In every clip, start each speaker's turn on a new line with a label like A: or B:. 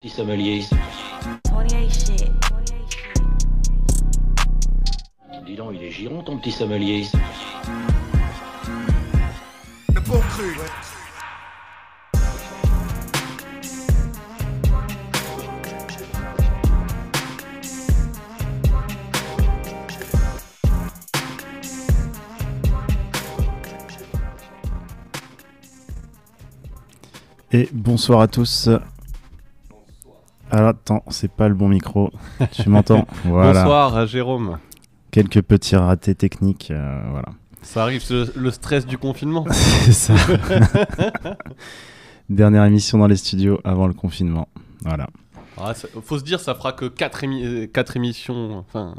A: Petit sommelier.
B: 28 shit.
A: Dis donc, il est giron ton petit sommelier.
C: Le bon cru.
D: Et bonsoir à tous. Alors attends, c'est pas le bon micro. Tu m'entends Voilà.
E: Bonsoir euh, Jérôme.
D: Quelques petits ratés techniques. euh, voilà.
E: Ça arrive, c'est le, le stress du confinement.
D: C'est ça. Dernière émission dans les studios avant le confinement. Voilà.
E: Ah, ça- faut se dire, ça fera que 4, émissions. Enfin,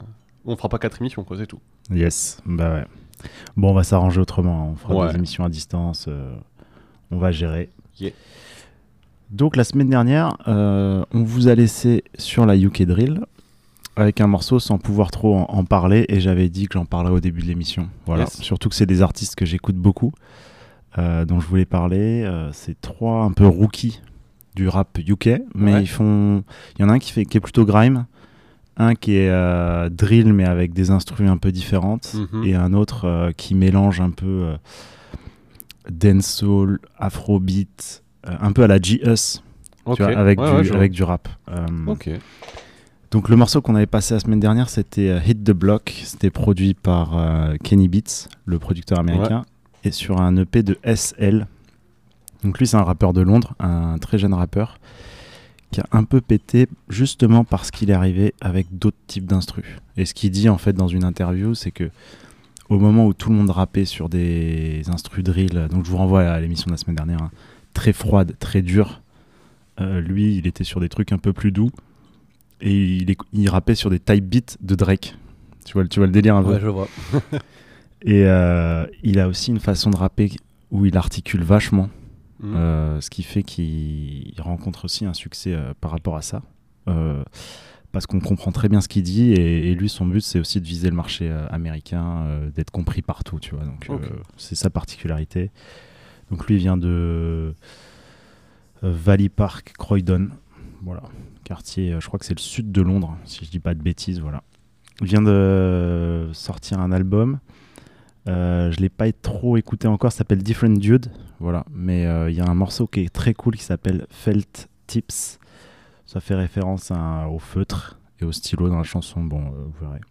E: on fera pas 4 émissions, quoi, c'est tout.
D: Yes. Bah ouais. Bon, on va s'arranger autrement. hein. On fera
E: Ouais.
D: des émissions à distance. euh, on va gérer.
E: Yeah.
D: Donc la semaine dernière, euh, on vous a laissé sur la UK Drill avec un morceau sans pouvoir trop en, en parler et j'avais dit que j'en parlerais au début de l'émission. Voilà.
E: Yes.
D: Surtout que c'est des artistes que j'écoute beaucoup, euh, dont je voulais parler. Euh, c'est trois un peu rookies du rap UK, mais
E: Ouais.
D: ils font. Il y en a un qui fait qui est plutôt grime, un qui est drill mais avec des instruments un peu différentes
E: Mhm.
D: et un autre qui mélange un peu dancehall, afrobeat, un peu à la G-Us,
E: Ok.
D: tu vois, avec,
E: Ouais,
D: du,
E: ouais,
D: avec du rap. Euh,
E: Ok.
D: Donc le morceau qu'on avait passé la semaine dernière, c'était euh, Hit the Block. C'était produit par euh, Kenny Beats, le producteur américain, et sur un EP de SL. Donc lui, c'est un rappeur de Londres, un très jeune rappeur, qui a un peu pété justement parce qu'il est arrivé avec d'autres types d'instrus. Et ce qu'il dit en fait dans une interview, c'est que au moment où tout le monde rappait sur des instrus drill, donc je vous renvoie à l'émission de la semaine dernière, hein, très froide, très dure, euh, lui, il était sur des trucs un peu plus doux et il, il rappait sur des type beats de Drake. Tu vois, le- tu vois le délire un peu
E: Ouais, je vois.
D: Et euh, il a aussi une façon de rapper où il articule vachement,
E: Mhm.
D: euh, ce qui fait qu'il rencontre aussi un succès par rapport à ça. Parce qu'on comprend très bien ce qu'il dit et, et lui son but c'est aussi de viser le marché américain, d'être compris partout, tu vois. Donc c'est sa particularité. Donc lui vient de euh, Valley Park, Croydon, voilà, quartier, euh, je crois que c'est le sud de Londres, si je dis pas de bêtises, voilà. Il vient de sortir un album. Euh, je l'ai pas trop écouté encore, ça s'appelle Different Dude, voilà. Mais euh, il y a un morceau qui est très cool qui s'appelle Felt Tips. Ça fait référence au feutre et au stylo dans la chanson, bon, euh, vous verrez.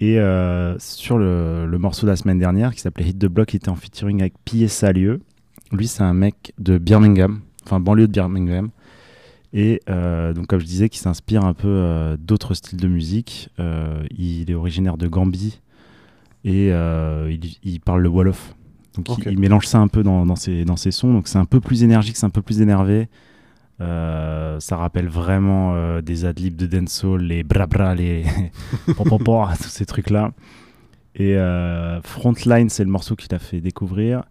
D: Et euh, sur le, le morceau de la semaine dernière qui s'appelait Hit the Block, il était en featuring avec P.S. Salieu. Lui, c'est un mec de Birmingham, enfin banlieue de Birmingham. Et euh, donc, comme je disais, qui s'inspire un peu euh, d'autres styles de musique. Il est originaire de Gambie et il, il parle le Wolof. Donc, il, il mélange ça un peu dans, dans, ses, dans ses sons. Donc, c'est un peu plus énergique, c'est un peu plus énervé. Euh, ça rappelle vraiment euh, des adlibs de dancehall, les bra bra, les tous ces trucs-là. Et euh, Frontline, c'est le morceau qu'il a fait découvrir.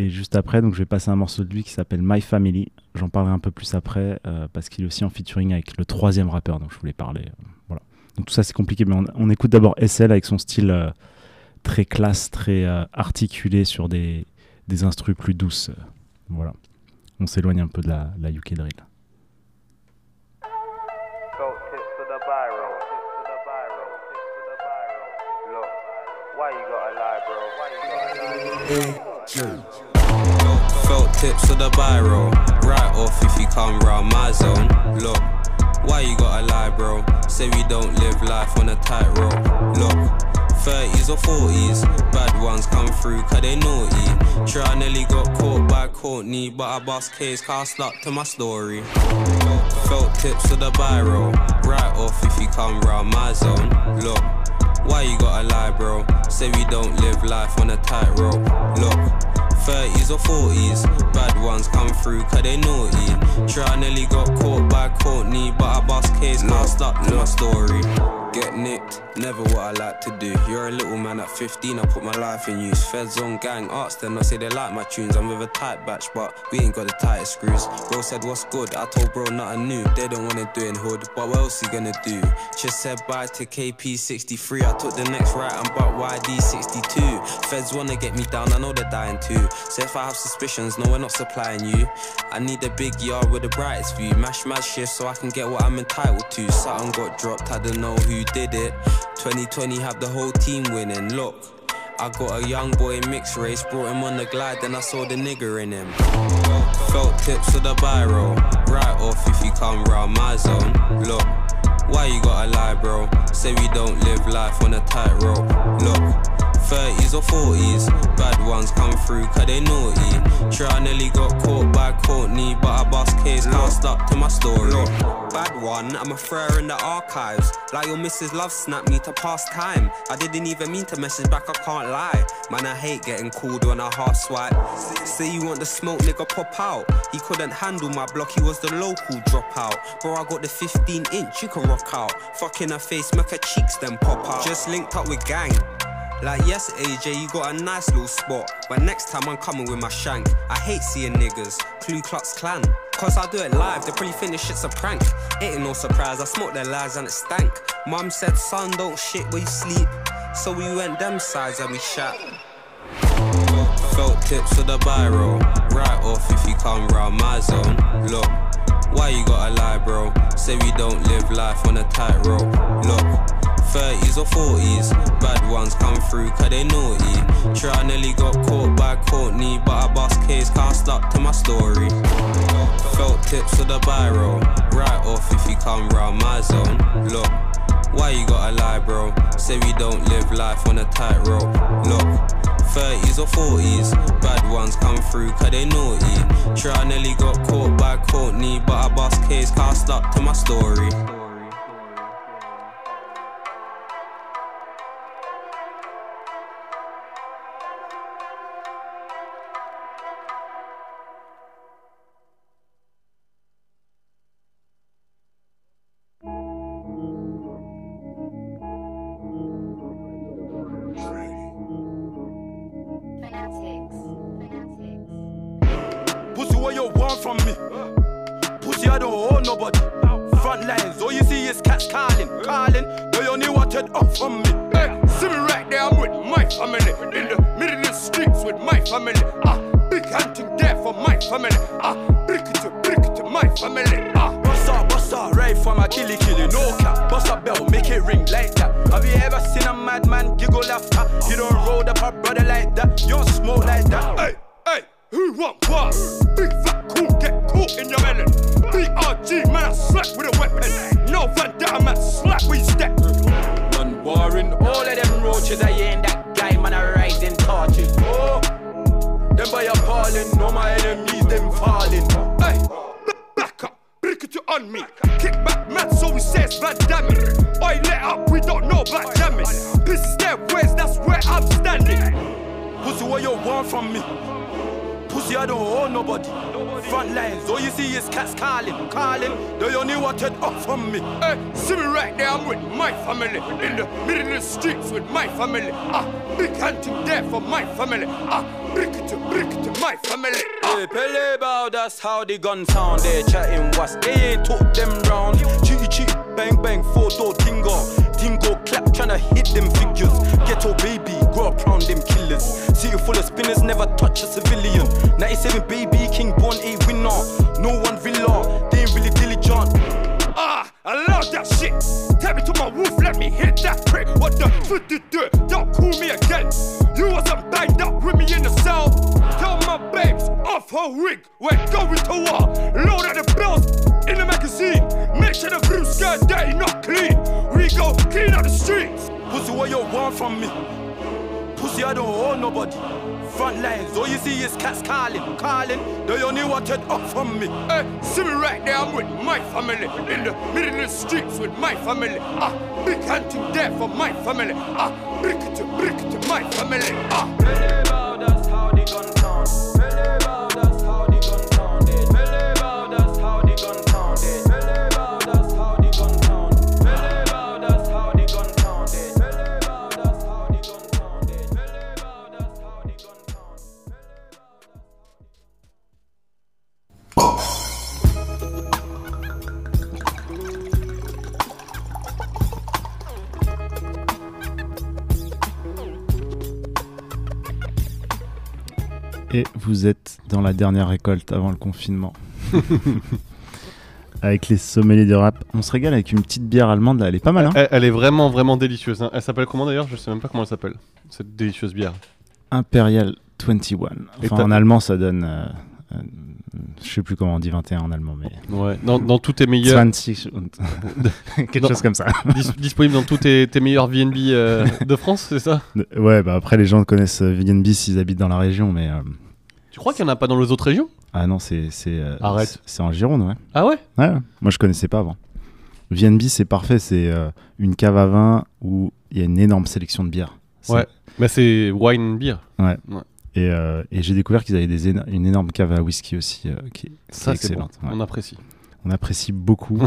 D: Et juste après, donc je vais passer un morceau de lui qui s'appelle My Family. J'en parlerai un peu plus après euh, parce qu'il est aussi en featuring avec le troisième rappeur dont je voulais parler. voilà. Donc tout ça c'est compliqué, mais on, on écoute d'abord SL avec son style très classe, très articulé sur des, des instrus plus douces. voilà. On s'éloigne un peu de la, la UK drill.
F: Felt tips to the biro, tips to the biro, tips to the biro. Look, why you gotta lie, bro? Why you gotta lie?
G: Felt tips to the biro. Right off if you come round my zone. Look, why you gotta lie, bro? Say we don't live life on a tightrope. Look, 30s or 40s, bad ones come through cause they naughty. Sure, I nearly got caught by Courtney, but I bust case cast stuck to my story. Felt tips to the biro. Right off if you come round my zone. Look, why you gotta lie, bro? Say we don't live life on a tightrope. Look, 30s or 40s, bad ones come through cause they naughty. Sure, I nearly got caught by Courtney, but I bust case cast up to my story. Get nicked, never what I like to do. You're a little man at 15, I put my life in use. Feds on gang, arts them, I say they like my tunes. I'm with a tight batch, but we ain't got the tightest screws. Bro said, What's good? I told bro nothing new. They don't wanna do it in hood, but what else he gonna do? Just said bye to KP63. I took the next right and bought YD62. Feds wanna get me down, I know they're dying too. So if I have suspicions, no, we're not supplying you. I need a big yard with the brightest view. Mash mad shift so I can get what I'm entitled to. Something got dropped, I don't know who did it. 2020 have the whole team winning. Look, I got a young boy mixed race, brought him on the glide, then I saw the nigger in him. Felt tips to the biro, right off if you come round my zone. Look, why you gotta lie, bro? Say we don't live life on a tightrope. Look. 30s or 40s, bad ones come through cause they naughty. Sure, I nearly got caught by Courtney, but I bust case, can't stop to my story. Bad one, I'm a thrower in the archives. Like your missus love snapped me to pass time. I didn't even mean to message back, I can't lie. Man, I hate getting called when I half swipe. Say you want the smoke, nigga, pop out. He couldn't handle my block, he was the local dropout. Bro, I got the 15 inch, you can rock out. Fucking her face, make her cheeks then pop out. Just linked up with gang. Like, yes, AJ, you got a nice little spot. But next time I'm coming with my shank. I hate seeing niggas, Ku Klux Klan. Cause I do it live, they probably think this shit's a prank. It ain't no surprise, I smoked their lies and it stank. Mum said, son, don't shit where you sleep. So we went them sides and we shat. Felt tips to the biro, right off if you come round my zone. Look, why you gotta lie, bro? Say we don't live life on a tightrope. Look, 30s or 40s, bad ones come through cause they naughty. Sure, nearly got caught by Courtney, but I bust case, can't stop to my story. Felt tips to the biro, right off if you come round my zone. Look, why you gotta lie, bro? Say we don't live life on a tightrope. Look. 30s or 40s, bad ones come through cause they naughty. Sure, nearly got caught by Courtney, but I bust case, can't stop to my story.
C: Roaches. I ain't that guy, man, I rising torches. Oh, them by appalling, all my enemies, them falling. Hey, back up, brick it on me. Kick back, man, so he says Van Damme. Oi, let up, we don't know about jamming. This is their ways, that's where I'm standing. Pussy, what you want from me? Pussy, I don't owe nobody. Front lines, all you see is cats calling, calling. They only wanted up from me. Hey, see me right there, I'm with my family. In the middle of the streets with my family. Ah, big hunting there for my family. Ah, brick it to brick it to my family. Ah. Hey, Pele bow, that's how the gun sound. They chatting what's they ain't talk them round. Cheaty cheat, bang bang, four door tingo. Tingo clap, tryna hit them figures. Ghetto baby, grow up round them killers. City full of spinners, never touch a civilian. 97 baby, king born a winner. No one villa, they ain't really diligent. Ah, I love that shit. Tell me to my roof, let me hit that prick. What the fuck did you do? Don't call me again. You wasn't banged up with me in the cell. Babes off her wig. We're going to war. Load out the bills in the magazine. Make sure the blue skirt dirty, not clean. We go clean up the streets. Pussy, what you want from me? Pussy, I don't owe nobody. Front lines, all you see is cats calling, calling. They only wanted up from me. Hey, see me right there, I'm with my family. In the middle of the streets with my family. Ah, big hunting there for my family. Ah, brick to brick to my family. Ah.
D: Et vous êtes dans la dernière récolte avant le confinement. avec les sommeliers de rap. On se régale avec une petite bière allemande, elle est pas mal. Hein
E: elle, est vraiment, vraiment délicieuse. Hein. Elle s'appelle comment d'ailleurs? Je sais même pas comment elle s'appelle, cette délicieuse bière.
D: Imperial 21. Enfin, en allemand, ça donne euh, euh, je sais plus comment on dit 21 en allemand, mais.
E: Ouais. Dans, dans tous tes meilleurs.
D: 20 und- Quelque
E: Non.
D: chose comme ça.
E: dis- disponible dans tous tes, tes meilleurs VNB euh, de France, c'est ça?
D: Ouais, bah après, les gens connaissent euh, VNB s'ils habitent dans la région, mais. euh,
E: Tu crois qu'il y en a pas dans les autres régions?
D: Ah non, c'est.
E: Arrête.
D: c'est- en Gironde, ouais.
E: Ah ouais?
D: Ouais, ouais. moi je connaissais pas avant. VNB, c'est parfait, c'est euh, une cave à vin où il y a une énorme sélection de bières.
E: Ouais. Bah c'est wine beer.
D: Et, euh, et j'ai découvert qu'ils avaient des éno- une énorme cave à whisky aussi, euh, qui, est- qui
E: Ça
D: est
E: c'est bon.
D: excellente. ouais.
E: On apprécie.
D: On apprécie beaucoup.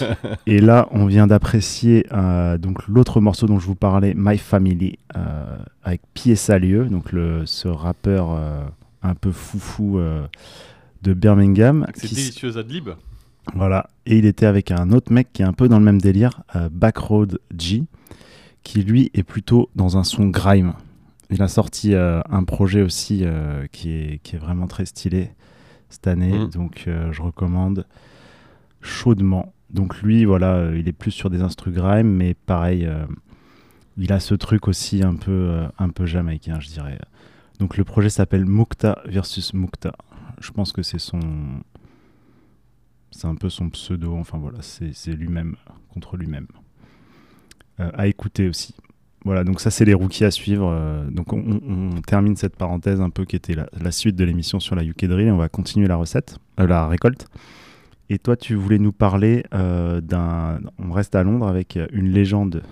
D: et là, on vient d'apprécier euh, donc l'autre morceau dont je vous parlais, My Family, euh, avec Pied Salieux, donc le, ce rappeur euh, un peu foufou euh, de Birmingham. S-
E: délicieuse adlib.
D: Voilà. Et il était avec un autre mec qui est un peu dans le même délire, euh, Backroad G, qui lui est plutôt dans un son grime. Il a sorti euh, un projet aussi euh, qui, est, qui est vraiment très stylé cette année,
E: Mhm.
D: donc euh, je recommande chaudement. Donc lui, voilà, il est plus sur des instrus grime, mais pareil, il a ce truc aussi un peu, un peu jamaïcain, je dirais. Donc le projet s'appelle Mukta versus Mukta. Je pense que c'est son, c'est un peu son pseudo, enfin voilà, c'est c'est lui-même contre lui-même. À écouter aussi. Voilà, donc ça c'est les rookies à suivre. euh, donc on, termine cette parenthèse un peu qui était la, la suite de l'émission sur la UK Drill et on va continuer la recette, euh, la récolte. Et toi tu voulais nous parler euh, d'un... On reste à Londres avec une légende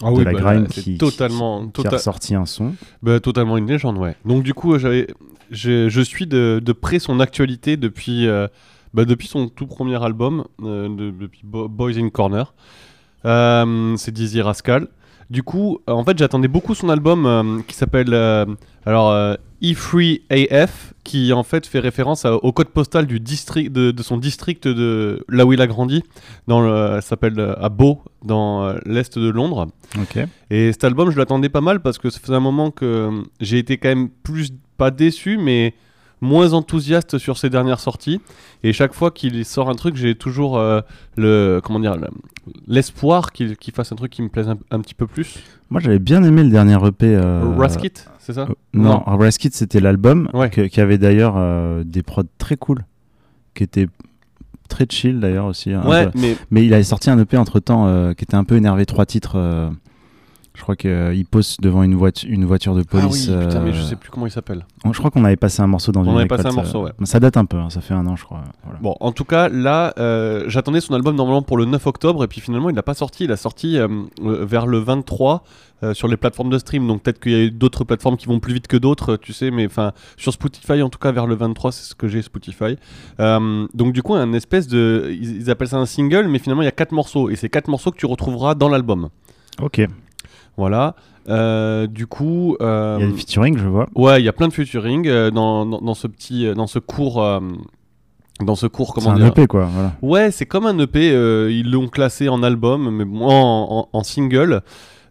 E: Ah
D: de la
E: bah,
D: grime
E: c'est
D: qui,
E: totalement,
D: qui, qui a
E: tota-
D: ressorti un son.
E: bah, totalement une légende, ouais. Donc du coup, j'avais, je, je suis de, de près son actualité depuis, euh, bah, depuis son tout premier album, euh, de- depuis Bo- Boys in Corner. Euh, c'est Dizzy Rascal. Du coup, euh, en fait, j'attendais beaucoup son album euh, qui s'appelle euh, alors euh, E3AF, qui en fait fait référence à- au code postal du district de, de son district de là où il a grandi. Dans le, s'appelle à Bow, dans l'est de Londres. Et cet album, je l'attendais pas mal parce que ça faisait un moment que j'ai été quand même plus, pas déçu, mais moins enthousiaste sur ses dernières sorties. Et chaque fois qu'il sort un truc, j'ai toujours euh, le, comment dire, l'espoir qu'il qu'il fasse un truc qui me plaise un, un petit peu plus.
D: Moi j'avais bien aimé le dernier EP. euh,
E: Raskit, c'est ça
D: Euh, non, Raskit c'était l'album
E: Ouais.
D: qui avait d'ailleurs des prods très cool, qui était très chill d'ailleurs aussi.
E: Ouais,
D: peu.
E: mais
D: Mais il avait sorti un EP entre temps qui était un peu énervé, trois titres. Euh, je crois qu'il pose devant une, voiture une voiture de
E: ah
D: police.
E: oui, putain, mais je
D: euh,
E: sais plus comment il s'appelle.
D: Je crois qu'on avait passé un morceau dans
E: On
D: une
E: avait passé un morceau,
D: euh,
E: ouais.
D: mais Ça date un peu, hein, ça fait un an je crois. voilà.
E: Bon, en tout cas, là, euh, j'attendais son album normalement pour le 9 octobre, et puis finalement, il n'a pas sorti. Il a sorti euh, euh, vers le 23 euh, sur les plateformes de stream. Donc peut-être qu'il y a d'autres plateformes qui vont plus vite que d'autres, euh, tu sais, mais enfin, sur Spotify, en tout cas, vers le 23, c'est ce que j'ai Spotify. Euh, donc du coup, un espèce de. Ils, ils appellent ça un single, mais finalement, il y a quatre morceaux, et c'est quatre morceaux que tu retrouveras dans l'album.
D: Ok. Il
E: Voilà. Euh, du coup. euh,
D: y a des featuring, je vois.
E: Ouais, il y a plein de featuring euh, dans, dans, dans ce petit, euh, dans ce cours, euh, dans ce cours,
D: C'est
E: comment
D: un
E: dire
D: EP quoi. Voilà.
E: Ouais, c'est comme un EP. euh, ils l'ont classé en album, mais bon, en, en- en single.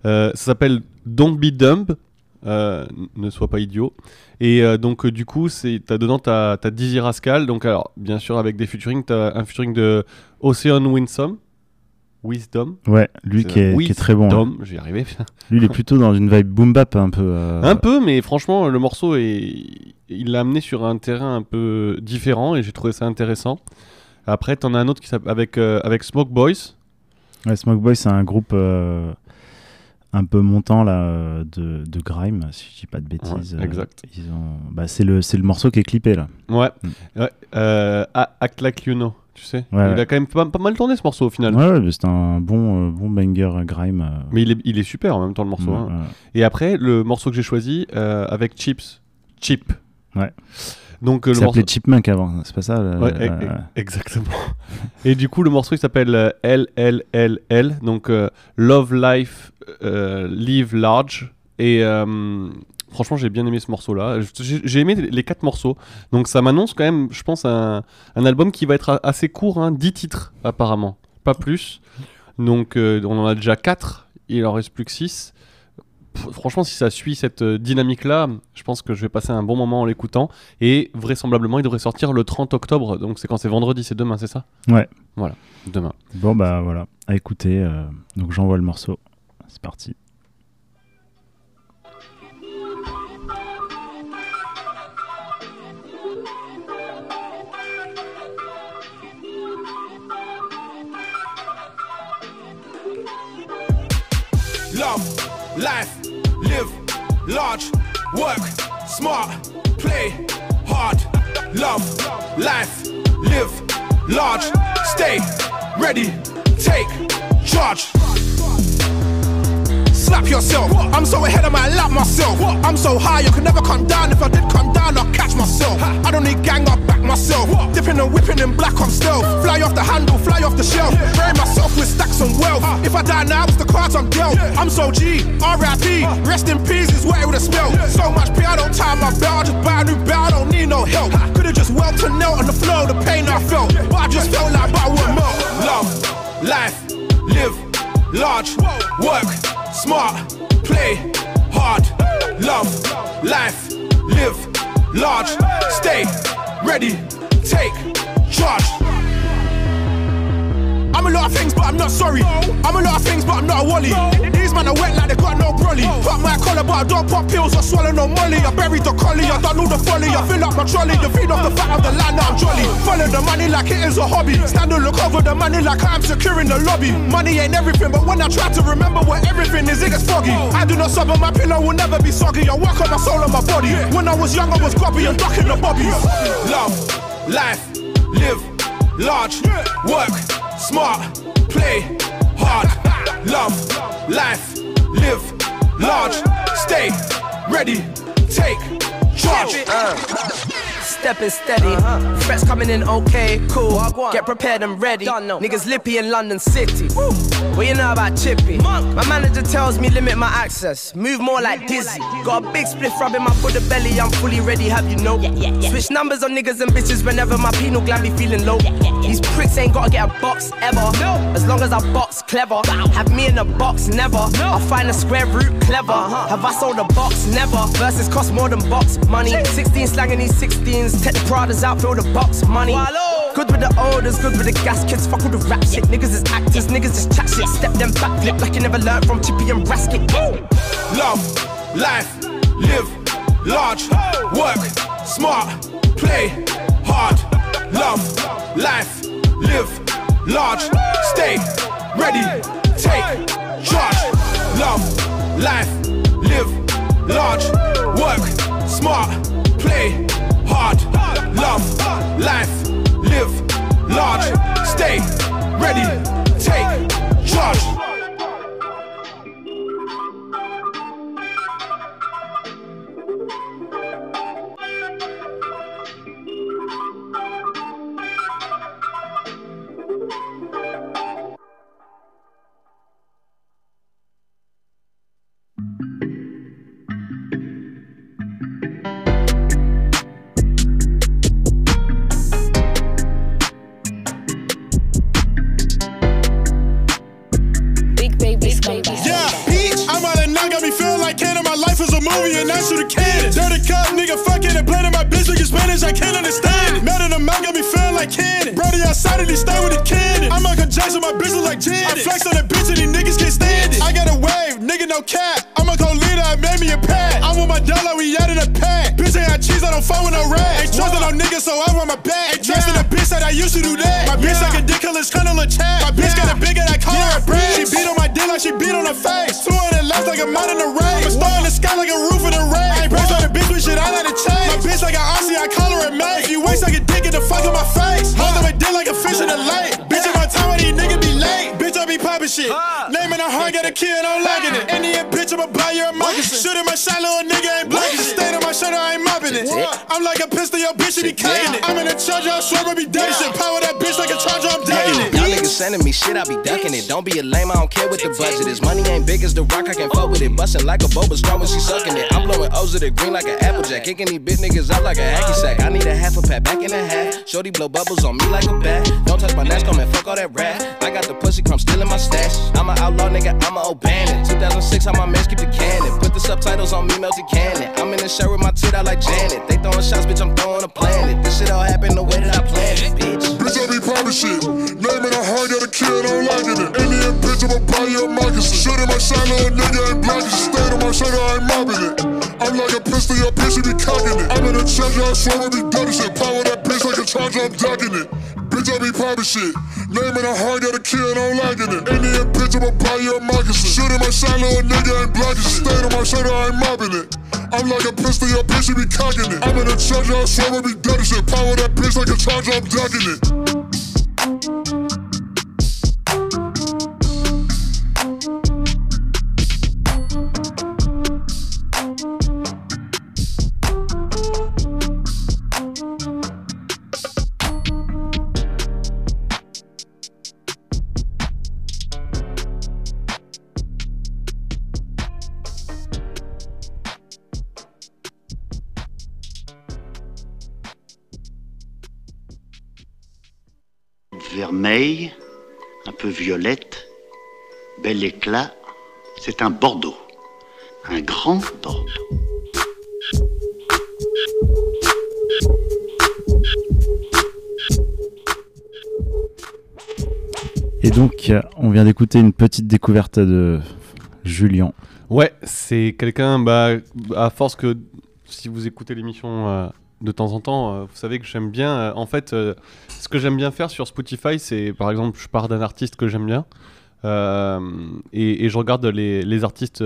E: Euh, ça s'appelle Don't Be Dumb. euh, ne sois pas idiot. Et euh, donc, euh, du coup, c'est t'as dedans, t'as as Dizzy Rascal. Donc, alors, bien sûr, avec des featuring, t'as un featuring de Ocean Winsome. Wisdom.
D: Ouais, lui qui est, qui est très bon. hein.
E: Dom, j'y arrivé.
D: Lui il est plutôt dans une vibe boom bap un peu. euh,
E: Un peu, mais franchement, le morceau est, il l'a amené sur un terrain un peu différent et j'ai trouvé ça intéressant. Après, t'en as un autre qui avec euh, avec Smoke Boys.
D: Ouais, Smoke Boy, c'est un groupe euh, un peu montant là, de, de grime, si je dis pas de bêtises.
E: Ouais, exact.
D: Ils ont... bah, c'est le c'est le morceau qui est clippé là.
E: Ouais.
D: Mm.
E: ouais. Act Like You Know, tu sais.
D: Ouais,
E: il
D: ouais.
E: a quand même pas, pas mal tourné ce morceau au final.
D: Ouais, ouais, c'est un bon euh, bon banger euh, grime. euh,
E: Mais il est, il est super en même temps le morceau. hein. Et après, le morceau que j'ai choisi euh, avec Chips. Chip.
D: Ouais.
E: Donc
D: Il
E: le morceau.
D: s'appelait Chipmunk avant, c'est pas ça le-
E: Ouais, e- e- exactement. Et du coup, le morceau il s'appelle LLLL, donc Love Life Live Large. Et franchement, j'ai bien aimé ce morceau-là. J'ai aimé les quatre morceaux. Donc ça m'annonce quand même, je pense, un, un album qui va être assez court, hein, 10 titres apparemment, pas plus. Donc euh, on en a déjà 4, il en reste plus que 6. pff, franchement, si ça suit cette euh, dynamique-là, je pense que je vais passer un bon moment en l'écoutant. Et vraisemblablement, il devrait sortir le 30 octobre. Donc c'est quand c'est vendredi, c'est demain, c'est ça?
D: Ouais.
E: Voilà, demain.
D: Bon, bah voilà, à écouter. euh, donc j'envoie le morceau. C'est parti.
H: Life, live, large, work, smart, play, hard. Love, life, live, large, stay, ready, take charge. Slap yourself. I'm so ahead of my lap myself. I'm so high, I could never come down. If I did come down, I'll catch myself. I don't need gang, I'll back myself. Dipping and whipping in black on stealth. Fly off the handle, fly off the shelf. Bury myself with stacks and wealth. If I die now, it's the cards I'm dealt. I'm so G, R.I.P. Rest in peace is what it would have spelled. So much pain, I don't tie my belt. I just buy a new belt, I don't need no help. Could've just welted and knelt on the floor, the pain I felt. But I just felt like butter would melt. Love, life, live, large, work, smart, play, hard, love, life, live, large, stay, ready, take charge. I'm a lot of things, but I'm not sorry. I'm a lot of things, but I'm not a wally. These man are wet like they got no brolly. Pop my collar, but I don't pop pills or swallow no molly. I buried the collie, I done all the folly. I fill up my trolley, the feed off the fat of the land, now I'm jolly. Follow the money like it is a hobby. Stand and look over the money like I'm securing the lobby. Money ain't everything, but when I try to remember what everything is, it gets foggy. I do not suffer, my pillow will never be soggy. I work on my soul and my body. When I was young, I was grubby and ducking the bobbies. Love, life, live, large, work, smart, play, hard, love, life, live, large, stay, ready, take charge. Uh.
I: Stepping steady, threats coming in okay, cool. Get prepared and ready. Niggas lippy in London City. What you know about Chippy? My manager tells me limit my access, move more like Dizzy. Got a big spliff rubbing my Buddha belly, I'm fully ready, have you know? Switch numbers on niggas and bitches whenever my penal gland be feeling low. These pricks ain't gotta get a box ever. As long as I box clever, have me in a box never. I'll find a square root clever. Have I sold a box? Never. Verses cost more than box money. 16 slanging these 16s. Take the Pradas out, fill the box money. Good with the odors, good with the gas kids. Fuck all the rap shit. Niggas is actors, niggas is chat shit. Step them back, flip like you never learned from Chippy and Rasket.
H: Love, life, live, large, work, smart, play, hard, love, life, live, large, stay, ready, take charge. Love, life, live, large, work, smart, play, hard, love, life, live, large, stay, ready, take charge.
J: Used to do that. My bitch like a dick, cause kind of chat. My bitch got a big and I call her a brand. She beat on my dick like she beat on her face. 200 left like a mount in the rain. I be poppin' shit. Naming a heart, got a kid, I'm liking it. Indian bitch, I'ma buy you a. Shooting my shot, little nigga ain't blocking it. Stain on my shirt, I ain't mopping it. I'm like a pistol, your bitch, she be cutting it. I'm in a charger, I'm sure I be dead shit. Power that bitch like a charger, I'm it.
I: Y'all niggas sending me shit, I be ducking it. Don't be a lame, I don't care what the budget is. Money ain't big as the rock, I can fuck with it. Bustin' like a boba straw when she sucking it. I'm blowing O's of the green like an applejack. Kicking these bitch niggas out like a hacky sack. I need a half a pat back in a hat. Shorty blow bubbles on me like a bat. Don't touch my nash, come and fuck all that rat. I got the pussy crumb still in my stash. I'm a
K: an outlaw, nigga, I'm a bandit. 2006, how my man keep the cannon. Put the subtitles on me, melted cannon. I'm in the shirt with my tit out like Janet. They throwing shots, bitch, I'm throwing a planet. This shit all happened the way that I planned it, bitch.
L: Bitch, I be poppin' shit. Name it a heart, got a kid, I'm liking it. Indian bitch, I'ma buy you a moccasin. Shit in my shot, little nigga ain't blocking. Stain on my shirt, I ain't mopping it. I'm like a pistol, your bitch, be cocking it. I'm in a treasure, I swear I be ducking shit. Power that bitch like a charger, I'm ducking it. Bitch, I be poppin' shit. Name it a heart, got a kid, I'm liking it. Indian bitch, I'ma buy you a moccasin. Shit in my shot, little nigga ain't blocking shit. Stain on my shirt, I ain't mopping it. I'm like a pistol, your bitch, you be cocking it. I'm in a treasure, I swear I be ducking shit. Power that bitch like a charger, I'm ducking it.
M: Vermeil, un peu violette, bel éclat, c'est un Bordeaux. Un grand Bordeaux.
D: Et donc, on vient d'écouter une petite découverte de Julien.
E: Ouais, c'est quelqu'un, bah, à force que si vous écoutez l'émission euh, de temps en temps, euh, vous savez que j'aime bien. euh, en fait, euh, ce que j'aime bien faire sur Spotify, c'est par exemple, je pars d'un artiste que j'aime bien et, et je regarde les, les artistes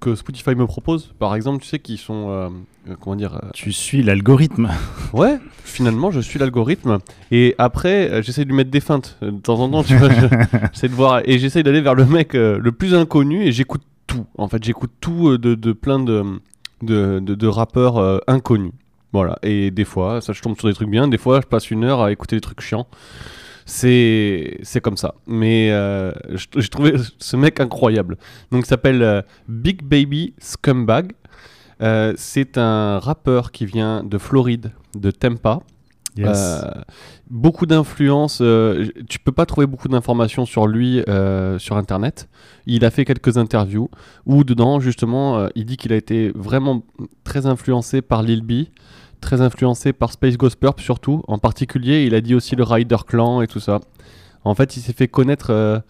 E: que Spotify me propose. Par exemple, tu sais, qui sont. euh, euh, comment dire euh,
D: Tu suis l'algorithme.
E: Ouais, finalement, je suis l'algorithme. Et après, j'essaie de lui mettre des feintes. De temps en temps, tu vois, je- j'essaie de voir. Et j'essaie d'aller vers le mec le plus inconnu et j'écoute tout. En fait, j'écoute tout de, de plein de, de, rappeurs inconnus. Voilà. Et des fois, ça, je tombe sur des trucs bien. Des fois, je passe une heure à écouter des trucs chiants. C'est c'est comme ça. Mais euh, j'ai trouvé ce mec incroyable. Donc, il s'appelle euh, Big Baby Scumbag. Euh, c'est un rappeur qui vient de Floride, de Tampa.
D: Yes.
E: Beaucoup d'influence. tu peux pas trouver beaucoup d'informations sur lui sur internet. Il a fait quelques interviews où dedans justement il dit qu'il a été vraiment très influencé par Lil B, très influencé par Space Ghost Purp surtout. En particulier, il a dit aussi le Rider Clan et tout ça. En fait, il s'est fait connaître euh,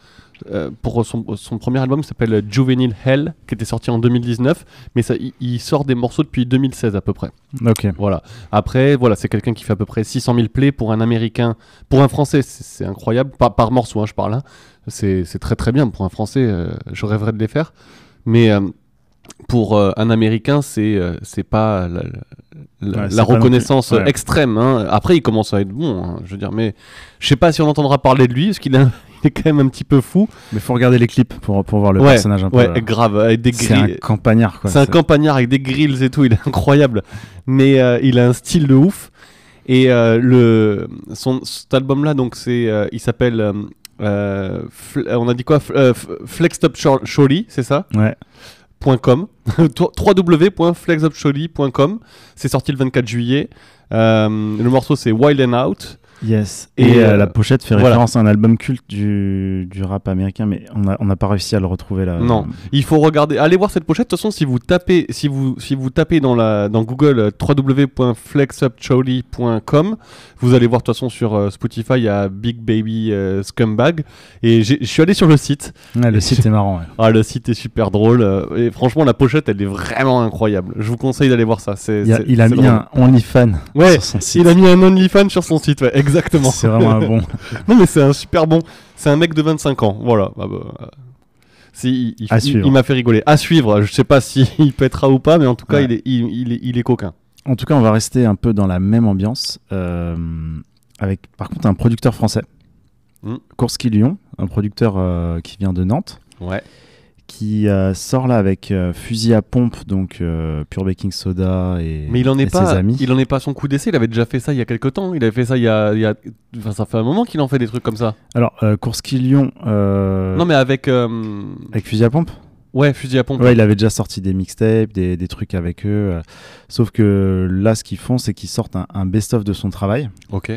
E: euh, pour son, son premier album qui s'appelle Juvenile Hell, qui était sorti en 2019, mais ça, il, il sort des morceaux depuis 2016 à peu près.
D: Ok.
E: Voilà. Après, voilà, c'est quelqu'un qui fait à peu près 600 000 plays pour un Américain. Pour un Français, c'est incroyable. Pas par morceau, hein, je parle. hein. C'est très très bien. Pour un Français, euh, je rêverais de les faire. Mais euh, pour euh, un Américain, c'est euh, c'est pas la, la-
D: Ouais,
E: reconnaissance
D: plus- ouais.
E: extrême. hein. Après, il commence à être bon. hein, je veux dire, mais je sais pas si on entendra parler de lui, parce qu'il est, quand même un petit peu fou.
D: Mais faut regarder les clips pour, pour voir le
E: ouais,
D: personnage un peu.
E: ouais,
D: là.
E: grave, avec des
D: C'est un
E: grilles.
D: campagnard quoi.
E: C'est un campagnard avec des grilles et tout, il est incroyable. Mais euh, il a un style de ouf. Et euh, le, son, cet album-là, donc c'est, euh, il s'appelle, euh, euh, on a dit quoi, F- euh, F- Flexed Up Shorty, c'est ça?
D: Ouais.
E: .com. Www.flexupshorty.com c'est sorti le 24 juillet. Euh, le morceau c'est Wild and Out
D: Yes.
E: Et,
D: Et, euh,
E: euh,
D: la pochette fait
E: voilà.
D: référence à un album culte du, du rap américain, mais on n'a on n'a pas réussi à le retrouver là.
E: Non, il faut regarder. Allez voir cette pochette. De toute façon, si vous tapez, si vous, si vous tapez dans la, dans Google euh, www.flexupchowly.com, vous allez voir de toute façon sur euh, Spotify il y a Big Baby euh, Scumbag. Et je suis allé sur le site.
D: Ouais, le site est marrant. ouais.
E: Ah, le site est super drôle. euh, et franchement, la pochette, elle est vraiment incroyable. Je vous conseille d'aller voir ça.
D: Il, a, il mis
E: drôle.
D: un OnlyFan
E: Ouais,
D: sur son site.
E: Il a mis un OnlyFans sur son site, ouais, exactement.
D: C'est vraiment un bon.
E: non, mais c'est un super bon. C'est un mec de 25 ans, voilà. Ah bah, euh, si, il, m'a fait rigoler. À suivre, je sais pas s'il il pètera ou pas, mais en tout cas,
D: Ouais.
E: il, est, il, est, il est coquin.
D: En tout cas, on va rester un peu dans la même ambiance. euh, avec par contre un producteur français,
E: Mm.
D: Kourski Lyon, un producteur euh, qui vient de Nantes,
E: Ouais.
D: Qui euh, sort là avec euh, Fusil à pompe, donc euh, Pure Baking Soda et,
E: Mais il en
D: et
E: est pas,
D: ses amis.
E: il en est pas à son coup d'essai. Il avait déjà fait ça il y a quelques temps. Il avait fait ça il y a, il y a- enfin, ça fait un moment qu'il en fait des trucs comme ça.
D: Alors, Kourski Lyon,
E: Non, mais avec,
D: avec Fusil à pompe?
E: Ouais, fusil à pompe.
D: Ouais, il avait déjà sorti des mixtapes, des, des trucs avec eux. sauf que là, ce qu'ils font, c'est qu'ils sortent un, un best-of de son travail.
E: Ok.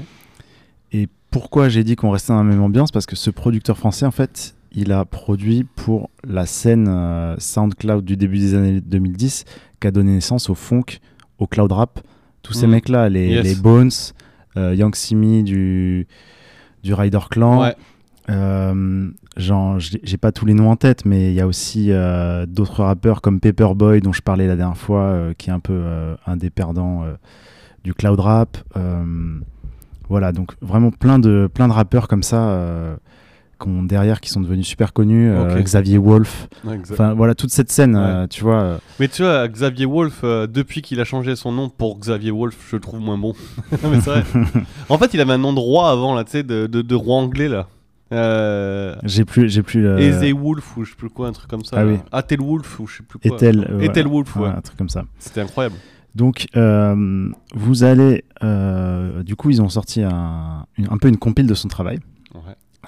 D: Et pourquoi j'ai dit qu'on restait dans la même ambiance? Parce que ce producteur français, en fait, il a produit pour la scène euh, SoundCloud du début des années 2010 qui a donné naissance au funk, au cloud rap. Tous ces
E: Mm.
D: mecs-là, les,
E: Yes.
D: les Bones, euh, Young Simi du, du Rider Clan.
E: Ouais.
D: Euh, genre, j'ai pas tous les noms en tête, mais il y a aussi euh, d'autres rappeurs comme Paperboy dont je parlais la dernière fois, qui est un peu un des perdants du cloud rap. Voilà, donc vraiment plein de, plein de rappeurs comme ça qu'on derrière qui sont devenus super connus. euh. Xavier Wolf.
E: Ouais.
D: Enfin voilà, toute cette scène,
E: Ouais.
D: euh, tu vois. euh,
E: Mais tu vois, Xavier Wolf, euh, depuis qu'il a changé son nom pour Xavier Wolf, je le trouve moins bon. Mais vrai. en fait, il avait un nom de roi avant, là, tu sais, de, de, de roi anglais, là.
D: J'ai plus, j'ai plus.
E: Eze Wolf ou je sais plus quoi, un truc comme ça.
D: Ah oui.
E: Atel Wolf ou je sais plus quoi.
D: Ethel voilà.
E: Wolf, ouais.
D: Ouais, un truc comme ça.
E: C'était incroyable.
D: Donc, euh, vous allez. euh, du coup, ils ont sorti un, un peu une compile de son travail.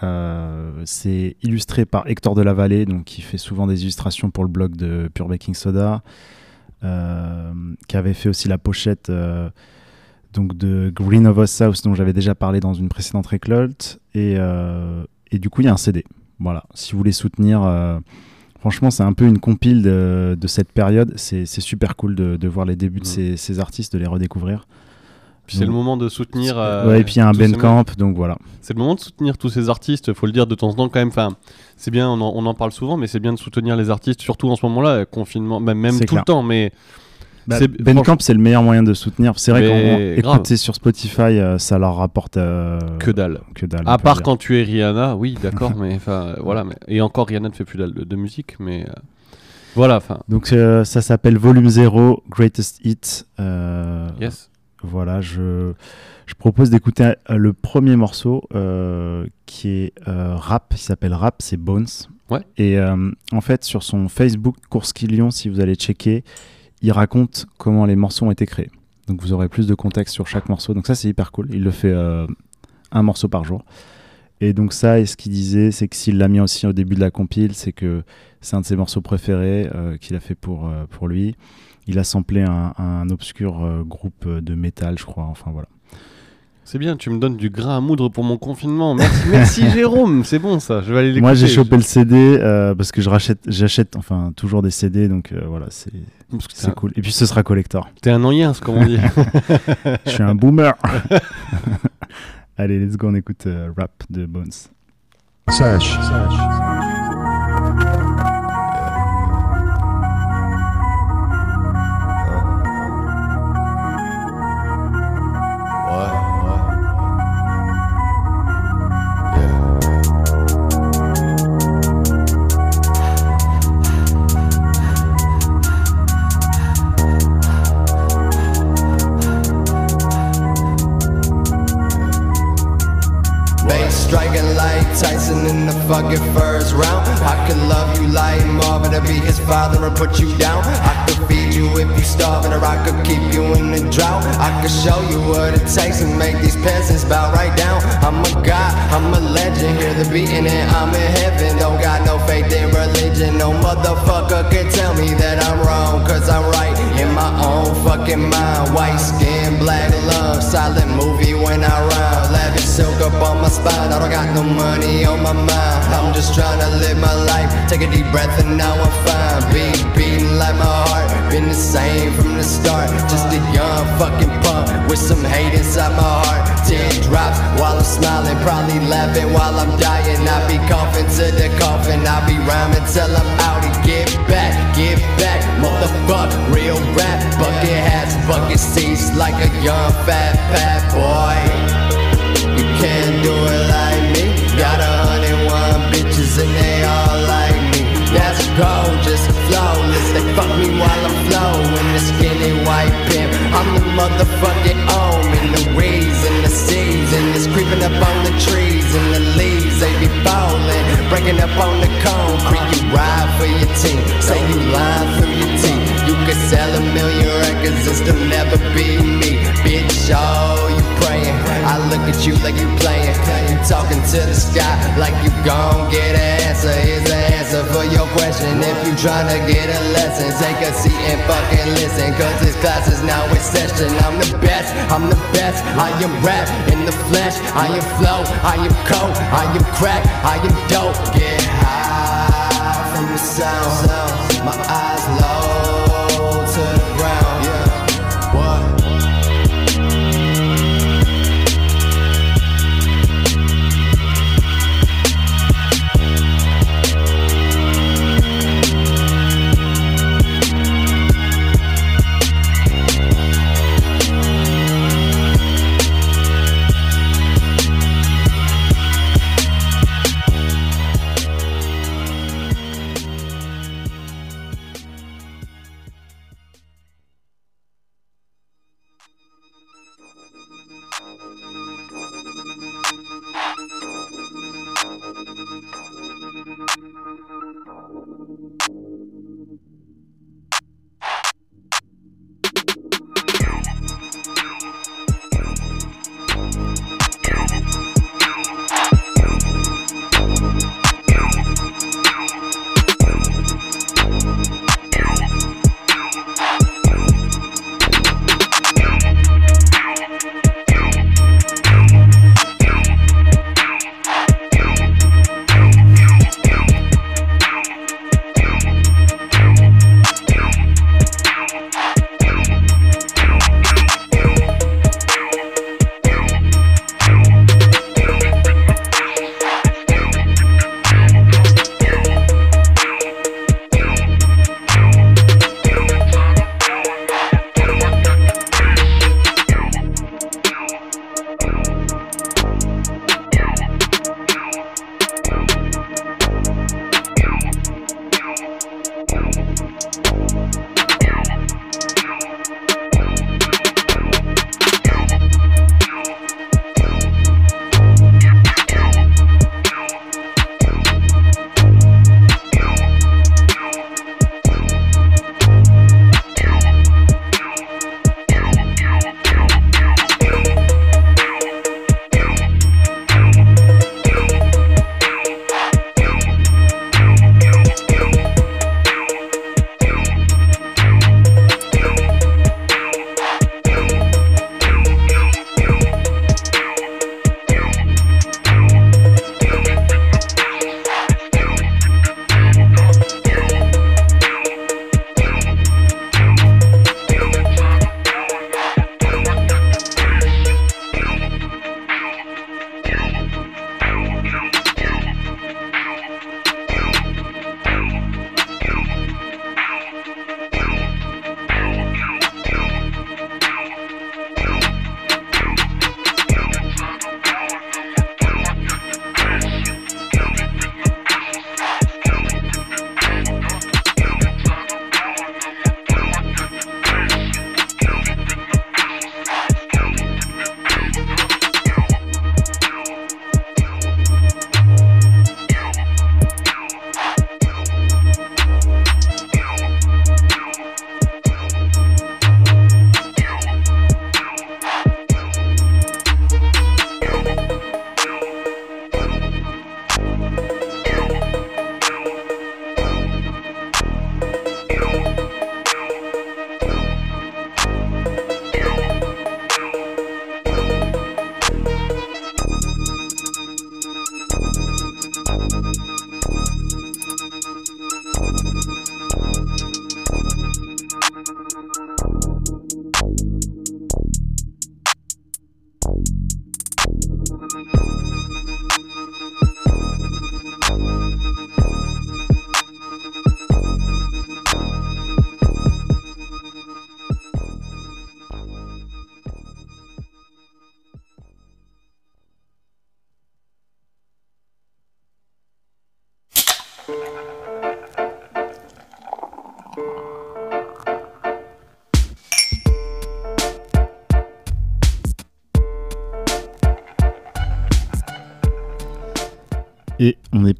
D: Euh, c'est illustré par Hector de la Vallée, donc qui fait souvent des illustrations pour le blog de Pure Baking Soda, euh, qui avait fait aussi la pochette euh, donc de Green of Us House, dont j'avais déjà parlé dans une précédente récolte. Et, et du coup, il y a un CD. Voilà, si vous voulez soutenir. Franchement, c'est un peu une compile de, de cette période. C'est super cool de, de voir les débuts de
E: Mm.
D: ces, ces artistes, de les redécouvrir.
E: Puis c'est le moment de soutenir. euh,
D: ouais, et puis il y a un Bandcamp, donc voilà.
E: C'est le moment de soutenir tous ces artistes, faut le dire de temps en temps quand même. Enfin, c'est bien, on en, on en parle souvent, mais c'est bien de soutenir les artistes, surtout en ce moment-là, confinement, même, même tout
D: clair.
E: le temps. Mais
D: Bah,
E: c'est-
D: Bandcamp, c'est le meilleur moyen de soutenir. C'est vrai
E: Mais
D: qu'on
E: grave.
D: écouter sur Spotify, euh, ça leur rapporte euh,
E: que dalle.
D: que dalle.
E: À part quand tu es Rihanna, oui, d'accord, mais enfin, voilà. Mais... Et encore, Rihanna ne fait plus de, de musique, mais euh, voilà, enfin,
D: Donc ça s'appelle Volume 0, Greatest Hit.
E: Yes.
D: Voilà, je, je propose d'écouter euh, le premier morceau euh, qui est euh, rap, il s'appelle Rap, c'est Bones.
E: Ouais.
D: Et euh, en fait, sur son Facebook Course Lyon, si vous allez checker, il raconte comment les morceaux ont été créés. Donc vous aurez plus de contexte sur chaque morceau. Donc ça, c'est hyper cool. Il le fait un morceau par jour. Et donc ça, et ce qu'il disait, c'est que s'il l'a mis aussi au début de la compile, c'est que c'est un de ses morceaux préférés euh, qu'il a fait pour, euh, pour lui. Il a samplé un, un obscur euh, groupe de métal, je crois. Enfin voilà.
E: C'est bien, tu me donnes du grain à moudre pour mon confinement. Merci, merci Jérôme, c'est bon ça. Je vais aller l'écouter.
D: Moi, j'ai chopé le CD euh, parce que je rachète, j'achète enfin toujours des CD, donc euh, voilà, c'est c'est
E: un-
D: cool. Et puis ce sera collector.
E: T'es un ancien, comme on dit.
D: Je suis un boomer. Allez, let's go, on écoute euh, Rap de Bones.
J: Sash.
N: Bass put you down. I could feed you if you starving, or I could keep you in the drought. I could show you what it takes and make these peasants bow right down. I'm a god, I'm a legend. Hear the beating and I'm in heaven. Don't got no faith in religion. No motherfucker can tell me that I'm wrong, cause I'm right in my own fucking mind. White skin, black love, silent movie when I silk up on my spine. I don't got no money on my mind. I'm just trying to live my life. Take a deep breath and now I'm fine. Beat beating like my heart. Been the same from the start. Just a young fucking punk with some hate inside my heart. Teardrops while I'm smiling, probably laughing while I'm dying. I be coughing to the coffin. I be rhyming till I'm out and get back, get back. Motherfuck, real rap. Bucket hats, bucket seats like a young fat fat boy. trying to get a lesson. Take a seat and fucking listen Cause this class is now in session. I'm the best, I'm the best. I am rap in the flesh. I am flow, I am coke I am crack, I am dope. Get high
D: from the sound.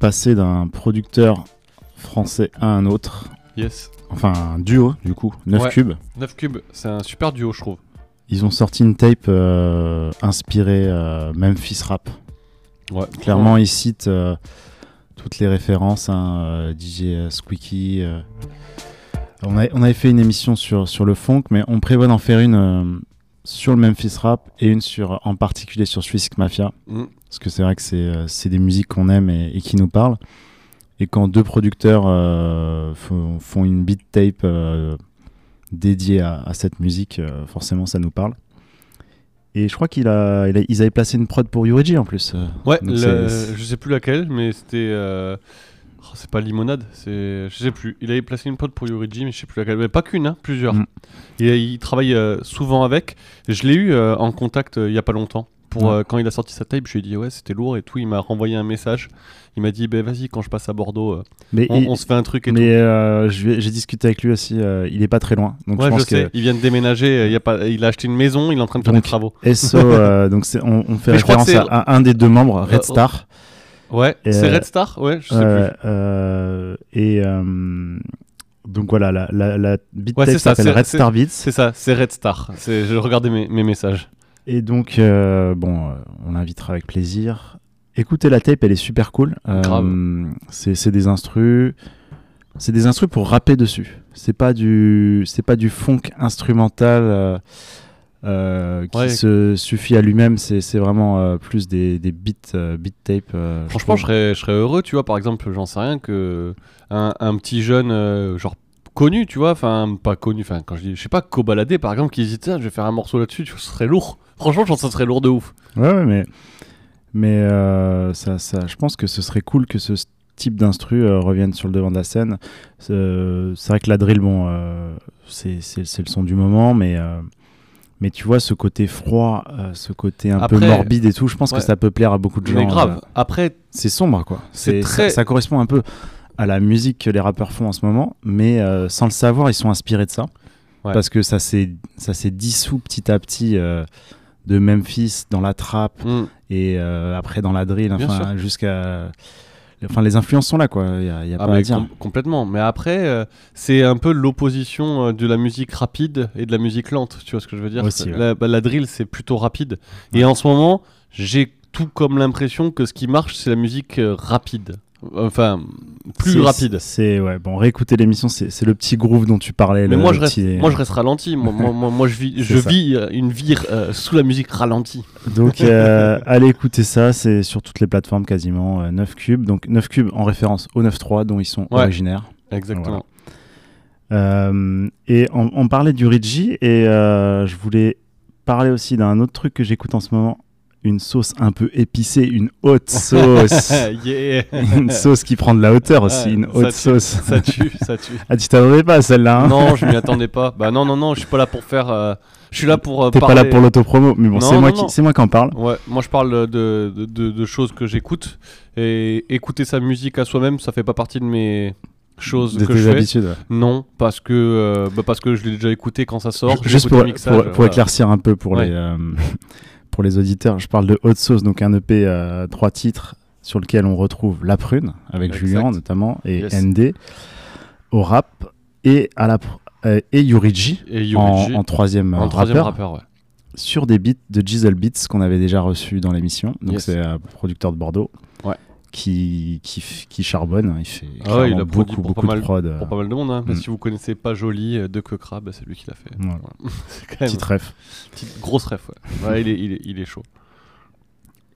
D: Passé d'un producteur français à un autre.
E: Yes.
D: Enfin, un duo, du coup, 9
E: Ouais.
D: cubes.
E: 9 cubes, c'est un super duo, je trouve.
D: Ils ont sorti une tape euh, inspirée euh, Memphis Rap.
E: Ouais.
D: Clairement, ils citent euh, toutes les références, hein, euh, DJ Squeaky. On, a- on avait fait une émission sur, sur le funk, mais on prévoit d'en faire une sur le Memphis Rap et une sur, en particulier sur Swiss Mafia.
E: Mm.
D: Parce que c'est vrai que c'est euh, des musiques qu'on aime et, et qui nous parlent. Et quand deux producteurs euh, font, font une beat tape euh, dédiée à, à cette musique, euh, forcément ça nous parle. Et je crois qu'il a, il a- avaient placé une prod pour Yurigi en plus.
E: Ouais, le-
D: c'est-
E: je sais plus laquelle, mais c'était. oh, c'est pas Limonade, c'est. Je sais plus. Il avait placé une pote pour Yoriji, mais je sais plus laquelle. Mais pas qu'une, hein, plusieurs.
D: Mm.
E: Il, il travaille souvent avec. Je l'ai eu en contact il y a pas longtemps. Pour,
D: Ouais.
E: euh, quand il a sorti sa tape, je lui ai dit ouais, c'était lourd et tout. Il m'a renvoyé un message. Il m'a dit ben vas-y, quand je passe à Bordeaux, euh,
D: Mais
E: on,
D: il-
E: on se fait un truc et
D: Mais euh, je vais- j'ai discuté avec lui aussi. euh, il est pas très loin. Donc
E: tout. Ouais,
D: je
E: je,
D: pense
E: sais.
D: que
E: Il vient de déménager. euh, il, a pas, il a acheté une maison. Il est en train de faire
D: Donc,
E: des travaux.
D: SO, euh, donc on, on fait
E: Mais
D: référence à, un des deux membres, Red
E: Euh,
D: Star.
E: Ouais,
D: Et,
E: c'est
D: euh,
E: Red Star? Ouais, je sais
D: Euh,
E: plus.
D: euh, et euh, donc voilà, la, la, la beat
E: Ouais,
D: s'appelle Red Star Beats.
E: C'est ça. C'est Red Star. Je regardais mes, mes messages.
D: Et donc, euh, bon, euh, on l'invitera avec plaisir. Écoutez la tape, elle est super cool. Euh. C'est des instrus. C'est des instrus pour rapper dessus. C'est pas du, c'est pas du funk instrumental euh, qui
E: Ouais.
D: se suffit à lui-même. C'est vraiment plus des, des beats, beat tape.
E: Franchement, je serais, je serais heureux, tu vois, par exemple, j'en sais rien, que un, un petit jeune, genre connu, tu vois, enfin, pas connu, enfin, quand je dis, je sais pas, Cobaladé, par exemple, qui dit, tiens, je vais faire un morceau là-dessus, tu vois, ce serait lourd. Franchement, je pense que ça serait lourd de ouf.
D: Ouais, ouais, mais, mais euh, ça, ça, je pense que ce serait cool que ce type d'instru euh, revienne sur le devant de la scène. C'est vrai que la drill, bon, euh, c'est le son du moment, mais, euh, mais tu vois, ce côté froid, euh, ce côté un peu morbide et tout, je pense
E: ouais.
D: que ça peut plaire à beaucoup de gens.
E: Mais grave.
D: euh,
E: Après,
D: c'est sombre, quoi.
E: C'est
D: C'est
E: très-
D: ça, ça correspond un peu à la musique que les rappeurs font en ce moment, mais euh, sans le savoir, ils sont inspirés de ça.
E: Ouais.
D: Parce que ça s'est dissous petit à petit euh, de Memphis dans la trappe
E: hmm,
D: et euh, après dans la drill, enfin jusqu'à. Enfin, les influences sont là, quoi. Il y a, il y a
E: ah,
D: pas à dire.
E: com- complètement. Mais après, euh, c'est un peu l'opposition euh, de la musique rapide et de la musique lente, tu vois ce que je veux dire?
D: Aussi,
E: C'est-
D: ouais.
E: la, bah, la drill, c'est plutôt rapide. Et en ce moment, j'ai tout comme l'impression que ce qui marche, c'est la musique euh, rapide. Enfin, plus rapide.
D: C'est ouais. Bon, réécouter l'émission, c'est le petit groove dont tu parlais.
E: Mais
D: le-
E: moi je, reste,
D: petit-
E: moi, je reste ralenti. Moi, moi, moi, je vis, je
D: ça.
E: vis euh, une vie euh, sous la musique ralentie.
D: Donc, euh, allez écouter ça. C'est sur toutes les plateformes quasiment. euh, 9 cubes. Donc 9 cubes en référence au 9.3 dont ils sont
E: Ouais.
D: originaires.
E: Exactement.
D: Et on, on parlait du Rigi et je voulais parler aussi d'un autre truc que j'écoute en ce moment. Une sauce un peu épicée, une haute sauce.
E: Yeah.
D: une sauce qui prend de la hauteur aussi,
E: Ouais,
D: une haute
E: tue,
D: sauce.
E: Ça tue, ça tue.
D: Ah, tu t'attendais pas à celle-là hein
E: non, je m'y attendais pas. Bah non, non, non, je suis pas là pour faire. euh, je suis là pour. euh,
D: T'es pas là pour l'autopromo, mais bon, c'est moi, qui, c'est moi qui en parle.
E: Ouais, moi je parle de, de, de- de choses que j'écoute. Et écouter sa musique à soi-même, ça fait pas partie de mes choses
D: De
E: que
D: tes
E: je fais.
D: ouais.
E: Non, parce que, euh, bah, parce que je l'ai déjà écouté quand ça sort.
D: Juste pour,
E: mixage,
D: pour, pour
E: voilà.
D: éclaircir un peu pour,
E: Ouais.
D: les, euh, pour les auditeurs, je parle de Hot Sauce, donc un EP euh, trois titres sur lequel on retrouve La Prune, avec
E: Exact.
D: Julien notamment, et
E: Yes.
D: ND, au rap, et, à la, euh, et Yurigi, en, en troisième,
E: en
D: euh,
E: troisième
D: rappeur,
E: ouais.
D: sur des beats de Jizzle Beats qu'on avait déjà reçus dans l'émission. Donc
E: Yes.
D: c'est un producteur de Bordeaux. Qui, qui, charbonne, il fait
E: Ah ouais, il
D: clairement
E: a produit
D: beaucoup,
E: pour
D: beaucoup
E: pas
D: de prod.
E: Pour pas mal de monde, hein.
D: Mm.
E: si vous connaissez pas Jolie euh, de Quecra, bah, c'est lui qui l'a fait.
D: Voilà.
E: Quand même
D: Petite ref.
E: petite grosse ref, ouais. Ouais, il, est, il, est, il est chaud.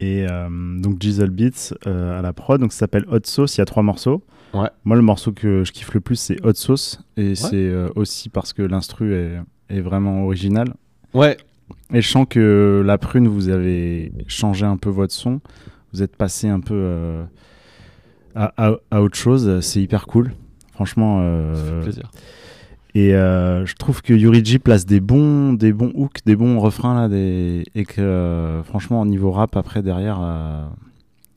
D: Et euh, donc Jizzle Beats euh, à la prod, donc ça s'appelle Hot Sauce, il y a trois morceaux.
E: Ouais.
D: Moi le morceau que je kiffe le plus c'est Hot Sauce et c'est euh, aussi parce que l'instru est, est vraiment original.
E: Ouais,
D: Et je sens que la prune vous avez changé un peu votre son, vous êtes passé un peu euh, à, à- à autre chose, c'est hyper cool. Franchement, euh,
E: ça fait plaisir.
D: et euh, je trouve que Yuriji place des bons, des bons hooks, des bons refrains là, des... et que euh, franchement, au niveau rap, après derrière, euh,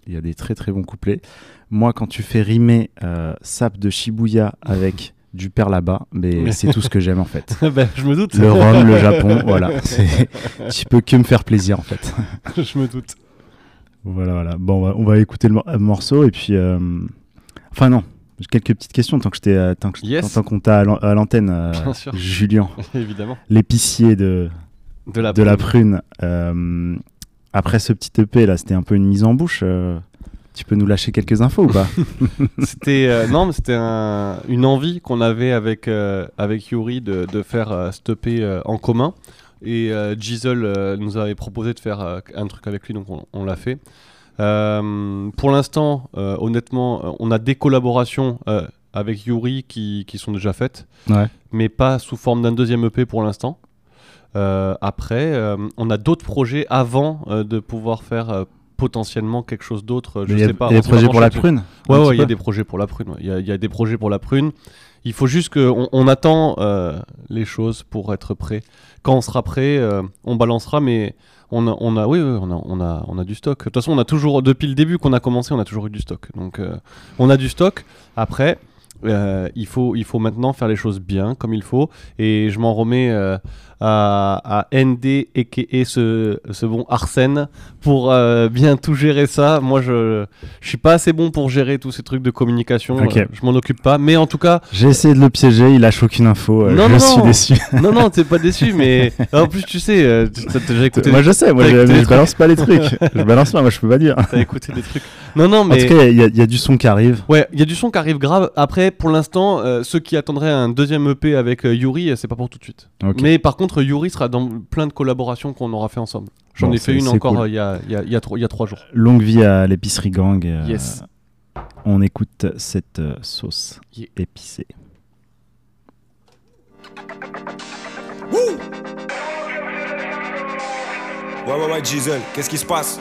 D: il y a des très très bons couplets. Moi, quand tu fais rimer euh, Sap de Shibuya avec du père là-bas, mais c'est tout ce que j'aime en fait.
E: bah, je me doute.
D: Le Rhum, le Japon, voilà. Tu peux que me faire plaisir en fait.
E: je me doute.
D: Voilà, voilà. Bon, on va, on va écouter le mor- euh, morceau et puis. euh, Enfin, non. J'ai Quelques petites questions tant que je euh, tant que-
E: Yes.
D: tant qu'on t'a à l'an- à l'antenne, euh. Julien,
E: Évidemment.
D: l'épicier de,
E: De la
D: de la
E: prune.
D: Euh, après ce petit EP là, c'était un peu une mise en bouche. tu peux nous lâcher quelques infos ou pas?
E: C'était non, mais c'était un- une envie qu'on avait avec avec Yuri de, de faire cet EP en commun. Et euh, Giselle euh, nous avait proposé de faire euh, un truc avec lui, donc on, on l'a fait. Pour l'instant, honnêtement, on a des collaborations avec Yuri qui, qui sont déjà faites,
D: Ouais.
E: mais pas sous forme d'un deuxième EP pour l'instant. Euh, après, euh, on a d'autres projets avant euh, de pouvoir faire potentiellement quelque chose d'autre. Je
D: Il y a-
E: sais pas.
D: il y a
E: on
D: des projets pour la prune
E: Ouais, il y a des projets pour la prune. il y a des projets pour la prune. Il faut juste qu'on on attend euh, les choses pour être prêt. Quand on sera prêt, euh, on balancera, mais on a, oui, on a, on a du stock. De toute façon, on a toujours, depuis le début qu'on a commencé, on a toujours eu du stock. Donc, euh, on a du stock. Après, euh, il faut, il faut maintenant faire les choses bien, comme il faut. Et je m'en remets euh, à, à ND et ce, ce bon Arsène pour euh, bien tout gérer ça. Moi, je, je suis pas assez bon pour gérer tous ces trucs de communication. Je m'en occupe pas. Mais en tout cas,
D: J'ai essayé de le piéger, il lâche aucune info.
E: non,
D: je
E: non,
D: suis
E: non.
D: déçu.
E: non, non, t'es pas déçu, mais en plus, tu sais, tu- t'as déjà écouté.
D: moi je sais, moi je, balance pas les trucs. je balance pas, moi je peux pas dire.
E: T'as écouté des trucs. Non, non, mais.
D: En tout cas, il y, a- il y a du son qui arrive.
E: Ouais, il y a du son qui arrive grave. Après, pour l'instant, euh, ceux qui attendraient un deuxième EP avec euh, Yuri, euh, c'est pas pour tout de suite. Mais par contre, Yuri sera dans plein de collaborations qu'on aura fait ensemble. J'en
D: Bon,
E: ai fait une encore
D: cool.
E: il y, a, il y, a, il y, a trois- il y a trois jours.
D: Longue vie à l'épicerie gang. euh,
E: Yes.
D: On écoute cette euh, sauce
E: Yeah.
D: épicée.
C: Ouais, ouais, ouais, Giselle, qu'est-ce qui se passe?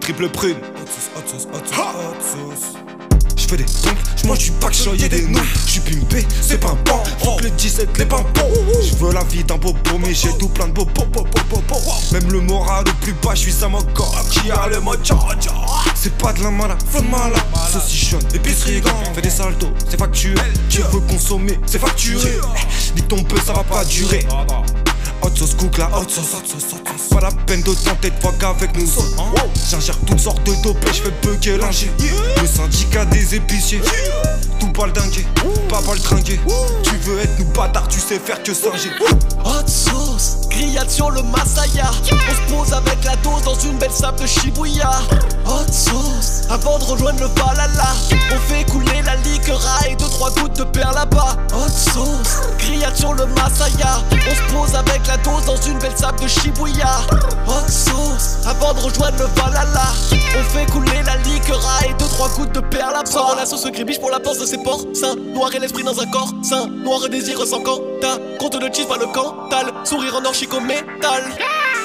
C: Triple prune. Hot sauce, hot sauce, hot sauce, hot sauce. Je fais des pompes, je mange du pack, je des noms. Je suis pimpé, c'est pas un pan. Le 17, les pimpons. Je veux la vie d'un bobo, mais j'ai tout plein de bobo. Même le moral le plus bas, je suis ça qui a le mode. C'est pas de la malade, flot de malade. Saucichonne, épicerie gang. Fais des saltos, c'est facturé. Tu veux consommer, c'est facturé. Dis ton peu, ça va pas durer. Hot sauce cook la hot sauce, hot sauce, hot sauce. Pas la peine de tenter de fuck avec nous autres. J'ingère toutes sortes de dopés, je fais bugger l'ingé. Le syndicat des épiciers. Tout pas le dinguer, pas pas le tringuer. Tu veux être nous bâtard, tu sais faire que singer.
O: Hot sauce, grillade sur le Masaya. On se pose avec la dose dans une belle sable de Shibuya. Hot sauce, avant de rejoindre le Valhalla. On fait couler la liqueur et deux trois gouttes de perle là-bas. Hot sauce, grillade sur le Masaya. On se pose avec la dose dans une belle sable de Shibuya. Hot sauce, avant de rejoindre le Valhalla. On fait couler la liqueur et deux trois gouttes de perle là-bas. Sors la sauce gribiche pour la panse de ses porcs. Sain, noir l'esprit dans un corps. Sain, noir et désir sans quentin. Compte de cheese, pas le cantal. Sourire en or, chic métal.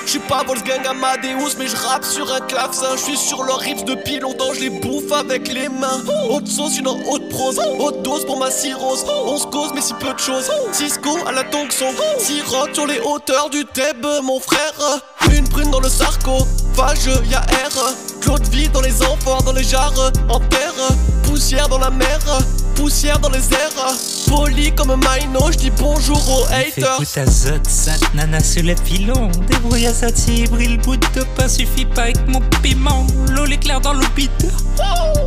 O: J'suis pas Wolfgang Amadeus, mais j'rappe sur un clavecin. J'suis sur leurs rips depuis longtemps, j'les bouffe avec les mains. Haute sauce, une haute prose. Haute dose pour ma cirrhose. On se cause, mais si peu de choses. Cisco à la Tonxon. Sirote sur les hauteurs du Thèbes, mon frère. Une prune dans le sarco. Fage, y'a R. Claude vie dans les amphores, dans les jarres. En terre. Poussière dans la mer. Poussière dans les airs. Poli comme Mino, j'dis bonjour aux
P: Fais
O: haters.
P: goûte azote, ça nana sur les filons. Débrouille à ça, brille le bout de pain suffit pas avec mon piment. L'eau l'éclair dans l'hôpital.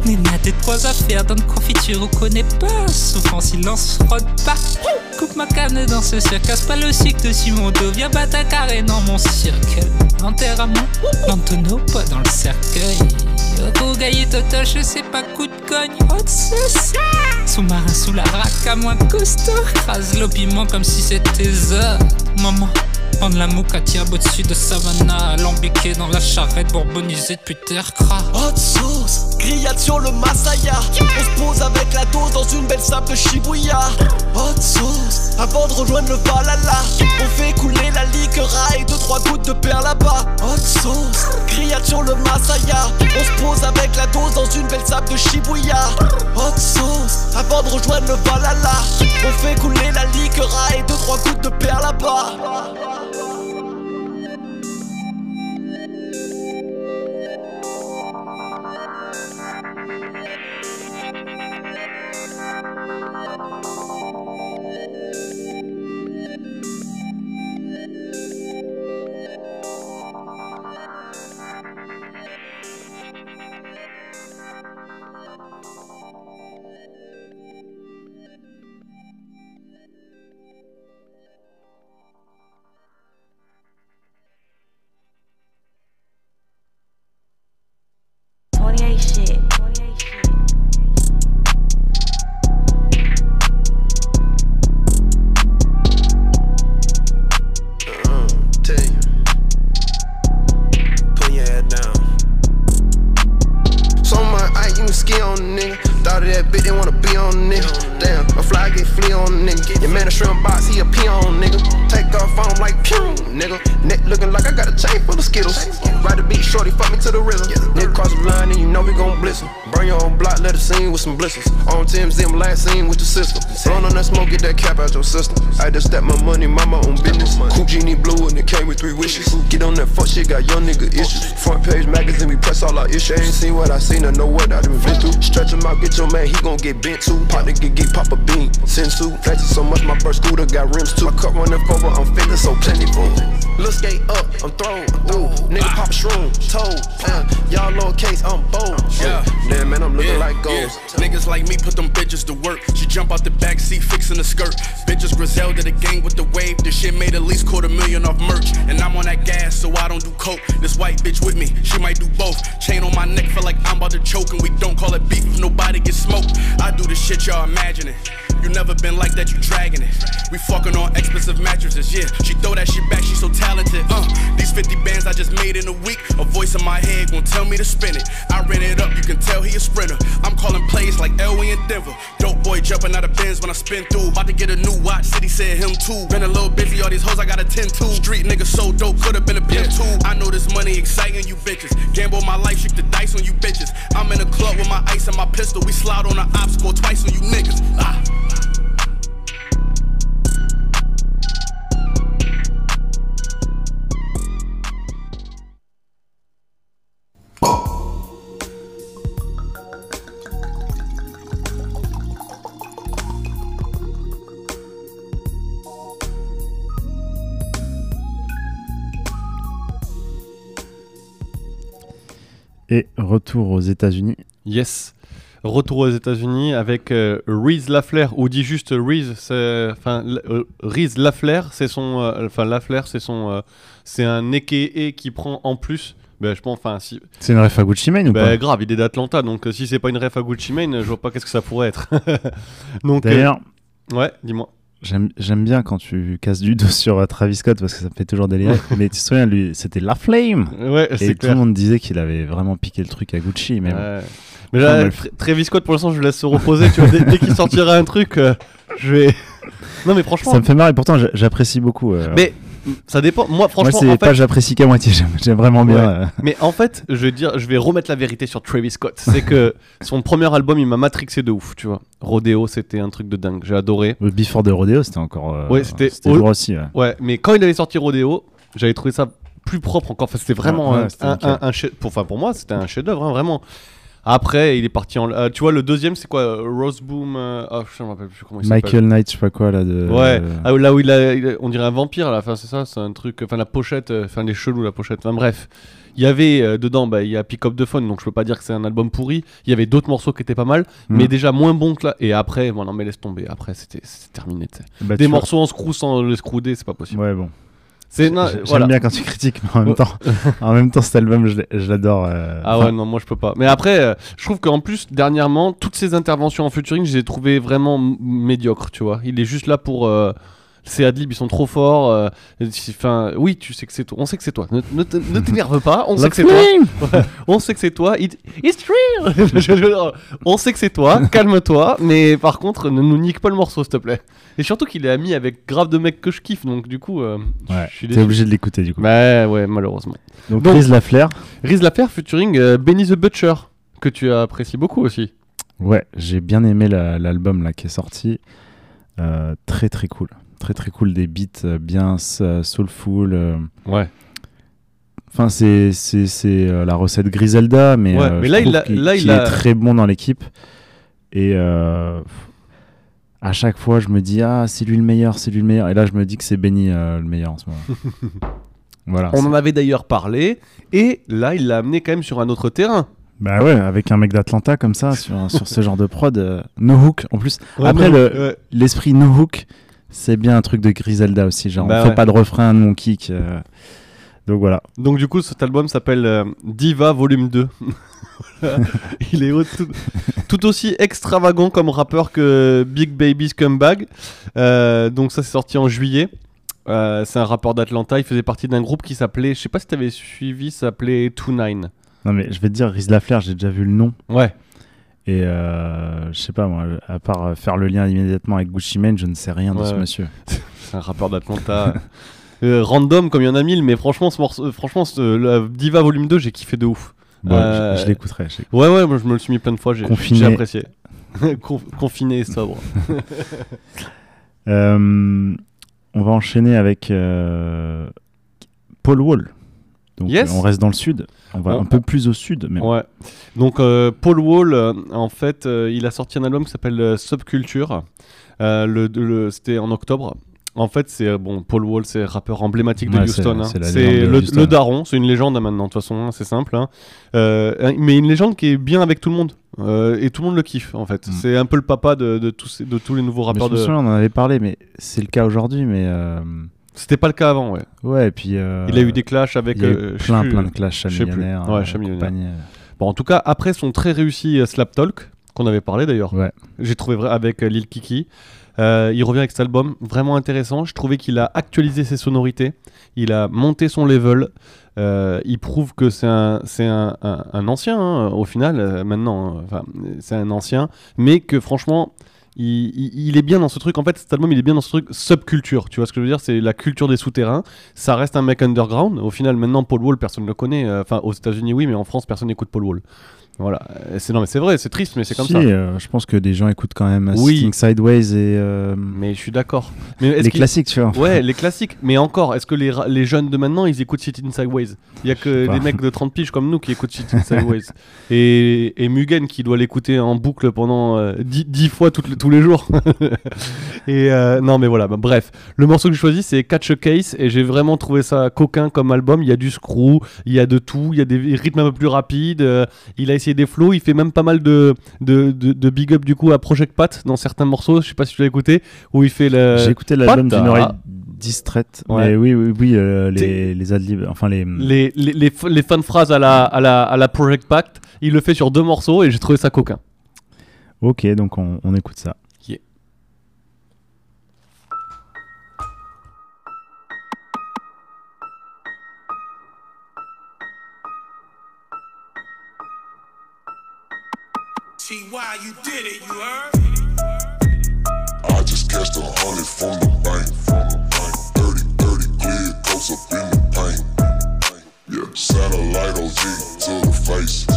P: Mais n'a trois affaires dans de confiture, on connaît pas. Souvent silence frotte pas. Coupe ma canne dans ce cirque, casse pas le cycle dessus mon dos. Viens battre un carré dans mon cirque. Enterre à dans le tonneau, pas dans le cercueil. Au gaillé total, je sais pas coup de cogne. Haute. Sous-marin sous la à moins costaud. Crase le comme si c'était ça. Maman, prendre la tire au-dessus de Savannah. Alambiqué dans la charrette bourbonisée depuis terre cra.
O: Hot sauce, grillade sur le Masaya. On se pose avec la dose dans une belle sable de Shibuya. Hot sauce, avant de rejoindre le Valhalla. On fait couler la liqueur et deux trois gouttes de perle là-bas. Hot sauce, grillade sur le Masaya. On se pose avec la dose dans une belle sable de Shibuya. Hot sauce, avant de rejoindre le Valhalla. On fait couler la liqueur et deux trois gouttes de perle là-bas.
Q: That cap out your system. I just step my money, mind my own business. Cool genie blue and it came with three wishes. Get on that fuck shit, got young nigga issues. Front page magazine, we press all our issues. Ain't seen what I seen, I know what I done been through. Stretch him out, get your man, he gon' get bent too. Pop nigga, get pop a bean. Sensu, flexing so much, my first scooter got rims too. My cup running over, I'm feeling so plentiful. Look skate up, I'm thrown. Ooh, nigga pop a shroom, toe. Uh, y'all lowercase, I'm bold.
C: Yeah.
Q: Damn man, I'm looking
C: Yeah,
Q: like
C: yeah.
Q: gold.
C: Niggas like me put them bitches to work. She jump out the back seat fixing the skirt. Bitches Griselda the gang with the wave. This shit made at least quarter million off merch. And I'm on that gas, so I don't do coke. This white bitch with me, she might do both. Chain on my neck, feel like I'm about to choke. And we don't call it beef if nobody gets smoked. I do the shit y'all imagining. You never been like that, you dragging it. We fucking on expensive mattresses, yeah. She throw that shit back, she so talented. Uh, these 50 bands I just made in a week. A voice in my head gon' tell me to spin it. I ran it up, you can tell he a sprinter. I'm calling plays like Elway in Denver. Dope boy jumping out of bins when I spin through. About to get a new watch, City said him too. Been a little busy, all these hoes I got a 10 to. Street nigga so dope, could've been a pimp too. I know this money exciting you bitches. Gamble my life, shoot the dice on you bitches. I'm in a club with my ice and my pistol. We slide on the obstacle twice on you niggas.
D: Retour aux États-Unis.
E: Yes. Retour aux États-Unis avec euh, Reese Laflair, ou dit juste Reese, enfin euh, Reese Laflair, c'est son, euh, enfin Laflair, c'est son, euh, c'est un aka qui prend en plus. Ben, je pense, enfin si.
D: C'est une ref à Gucci Mane ou
E: Ben,
D: pas?
E: grave, il est d'Atlanta, donc euh, si c'est pas une ref à Gucci Mane, je vois pas qu'est-ce que ça pourrait être. donc.
D: D'ailleurs,
E: ouais, dis-moi.
D: J'aime bien quand tu casses du dos sur euh, Travis Scott parce que ça me fait toujours délirer. Mais tu te souviens, lui, c'était La Flame.
E: Ouais,
D: Et tout
E: clair.
D: le monde disait qu'il avait vraiment piqué le truc à Gucci. Mais bon. Enfin,
E: là, Travis Scott, pour l'instant, je le laisse se reposer. tu vois, dès, dès qu'il sortira un truc, euh, je vais. Non, mais franchement.
D: ça me fait marrer. Pourtant, j'a- j'apprécie beaucoup. euh,
E: Mais ça dépend. Moi, franchement,
D: Moi, c'est
E: en
D: pas
E: fait-
D: j'apprécie qu'à moitié. J'aime vraiment bien.
E: Ouais.
D: euh,
E: Mais en fait, je vais dire, je vais remettre la vérité sur Travis Scott. C'est que son premier album, il m'a matrixé de ouf, tu vois. Rodeo, c'était un truc de dingue. J'ai adoré.
D: Le Before de Rodeo, c'était encore. euh,
E: ouais, c'était
D: lourd aussi. ouais.
E: Ouais, mais quand il avait sorti Rodeo, j'avais trouvé ça plus propre encore. Enfin, c'était vraiment
D: Ouais,
E: un, un, un- pour, enfin, pour moi, c'était un chef-d'œuvre, hein, vraiment. Après, il est parti en. euh, tu vois, le deuxième, c'est quoi euh, Rose Boom. euh, oh, je me rappelle plus comment il s'appelle.
D: Michael Knight, je sais pas quoi là. De,
E: Ouais,
D: euh,
E: ah, là où il a, il a- on dirait un vampire à la fin, c'est ça, c'est un truc, enfin la pochette, enfin les chelous la pochette, enfin bref. Il y avait dedans, bah, il y a Pick Up the Phone, donc je peux pas dire que c'est un album pourri. Il y avait d'autres morceaux qui étaient pas mal,
D: Mm.
E: mais déjà moins bons que là. Et après, bon, non mais laisse tomber, après c'était terminé. tu sais.
D: Bah,
E: Des
D: vois.
E: morceaux en screw sans le screwder, c'est pas possible.
D: Ouais, bon.
E: C'est non,
D: J'aime
E: voilà.
D: bien quand tu critiques, mais en même temps, en même temps, cet album, je l'adore. euh,
E: Ah ouais, non, moi je peux pas. Mais après, euh, je trouve qu'en plus, dernièrement, toutes ces interventions en featuring, je les ai trouvées vraiment médiocres, tu vois. Il est juste là pour. Ces adlibs, ils sont trop forts. euh, Enfin, oui, tu sais que c'est toi. On sait que c'est toi. Ne, t'énerve pas. On sait
D: La
E: que c'est toi. Ouais, on sait que c'est toi. It- it's dire, on sait que c'est toi. Calme-toi. Mais par contre, ne nous nique pas le morceau, s'il te plaît. Et surtout qu'il est ami avec grave de mecs que je kiffe. Donc du coup, euh,
D: Ouais,
E: je suis
D: t'es obligé de l'écouter du coup.
E: Bah ouais, malheureusement.
D: Donc, Riz Laflair.
E: Riz Laflair featuring euh, Benny the Butcher, que tu apprécies beaucoup aussi.
D: Ouais, j'ai bien aimé la- l'album là qui est sorti. Euh, très très cool. Très très cool. Des beats euh, bien s- soulful. euh.
E: Ouais.
D: Enfin, c'est c'est- c'est, euh, la recette Griselda, mais,
E: Ouais,
D: euh,
E: mais là, il
D: trouve
E: a-
D: qu'il-
E: là, il
D: qu'il
E: a-
D: est très bon dans l'équipe. Et euh, à chaque fois, je me dis, ah, c'est lui le meilleur, c'est lui le meilleur. Et là, je me dis que c'est Benny euh, le meilleur en ce moment. voilà.
E: On en avait d'ailleurs parlé, et là, il l'a amené quand même sur un autre terrain.
D: Bah ouais, avec un mec d'Atlanta comme ça, sur, sur ce genre de prod, euh, no hook en plus.
E: Ouais,
D: Après, le-
E: ouais.
D: l'esprit no hook, c'est bien un truc de Griselda aussi. Genre,
E: Bah
D: on fait
E: ouais.
D: pas de refrain, nous on kick. euh. Donc voilà.
E: Donc du coup, cet album s'appelle euh, Diva Volume 2. Voilà. il est tout, tout aussi extravagant comme rappeur que Big Baby Scumbag. Euh, donc ça, c'est sorti en juillet. Euh, c'est un rappeur d'Atlanta. Il faisait partie d'un groupe qui s'appelait, je sais pas si t'avais suivi, s'appelait Two Nine.
D: Non mais je vais te dire, Riz Laflair, j'ai déjà vu le nom.
E: Ouais.
D: Et euh, je sais pas moi, à part faire le lien immédiatement avec Gucci Mane, je ne sais rien de
E: Ouais,
D: ce monsieur.
E: C'est un rappeur d'Atlanta. Euh, random comme il y en a mille, mais franchement, ce morceau, euh, franchement, ce- Diva Volume 2, j'ai kiffé de ouf.
D: Bon, je- je l'écouterai, je l'écouterai.
E: Ouais, ouais, moi je me le suis mis plein de fois, j'ai apprécié. Con- Confiné et sobre.
D: On va enchaîner avec Paul Wall. Donc
E: Yes.
D: on reste dans le sud. On va
E: On-
D: un peu plus au sud.
E: Ouais. Donc euh, Paul Wall, euh, en fait, euh, il a sorti un album qui s'appelle Subculture. Le, le- C'était en octobre. En fait, c'est bon, Paul Wall, c'est rappeur emblématique de
D: Ouais,
E: Houston. hein.
D: c'est
E: le, daron, c'est une légende hein, maintenant. De toute façon, hein, c'est simple. hein. Mais une légende qui est bien avec tout le monde. Euh, et tout le monde le kiffe en fait. C'est un peu le papa de, de tous, de tous les nouveaux
D: Mm. Mais
E: rappeurs
D: je me
E: de.
D: souviens, on en avait parlé, mais c'est le cas aujourd'hui. Mais euh,
E: C'était pas le cas avant, ouais.
D: Ouais, et puis. euh,
E: Il a eu des clashs avec.
D: il y a eu
E: euh,
D: plein, plein de clashs
E: je sais plus.
D: millionnaires,
E: Ouais,
D: euh,
E: millionnaire.
D: euh.
E: Bon, en tout cas, après son très réussi euh, Slap Talk, qu'on avait parlé d'ailleurs, j'ai trouvé vrai avec euh, Lil Kiki. Euh, il revient avec cet album vraiment intéressant. Je trouvais qu'il a actualisé ses sonorités, il a monté son level. Euh, il prouve que c'est un, un, un- un ancien hein, au final, euh, maintenant. hein. C'est un ancien, mais que franchement, il, est bien dans ce truc. En fait, cet album, il est bien dans ce truc subculture. Tu vois ce que je veux dire? C'est la culture des souterrains. Ça reste un mec underground. Au final, maintenant, Paul Wall, personne ne le connaît. Euh, Enfin, aux États-Unis, oui, mais en France, personne n'écoute Paul Wall. Voilà. C'est non, mais c'est vrai, c'est triste, mais c'est comme
D: Si,
E: ça.
D: euh, je pense que des gens écoutent quand même euh,
E: Oui.
D: Sitting Sideways et. euh,
E: Mais je suis d'accord. Mais
D: les classiques, tu vois.
E: Ouais, les classiques. Mais encore, est-ce que les, les jeunes de maintenant, ils écoutent Sitting Sideways? Il y a que des mecs de 30 piges comme nous qui écoutent Sitting Sideways. et, et Mugen qui doit l'écouter en boucle pendant euh, 10, 10 fois toutes tous les jours. et non, mais voilà. bah, bref, le morceau que j'ai choisi, c'est Catch a Case. Et j'ai vraiment trouvé ça coquin comme album. Il y a du screw, il y a de tout, il y a des rythmes un peu plus rapides. il a des flows. Il fait même pas mal de, de, de, de big up du coup à Project Pat dans certains morceaux. Je sais pas si tu l'as écouté. Où il fait le.
D: J'ai écouté l'album d'une oreille distraite.
E: Ouais.
D: Mais oui, oui, oui, euh, les, les adlibs, enfin les.
E: les, les, les, les fins de phrases à la, à, la, à la Project Pact, il le fait sur deux morceaux et j'ai trouvé ça coquin.
D: Ok, donc on, on écoute ça.
J: See why you did it, you heard?
R: I just cashed a hundred from the bank. From the bank. 30, 30 clear coats up in the paint. Yeah, satellite OG. To the face.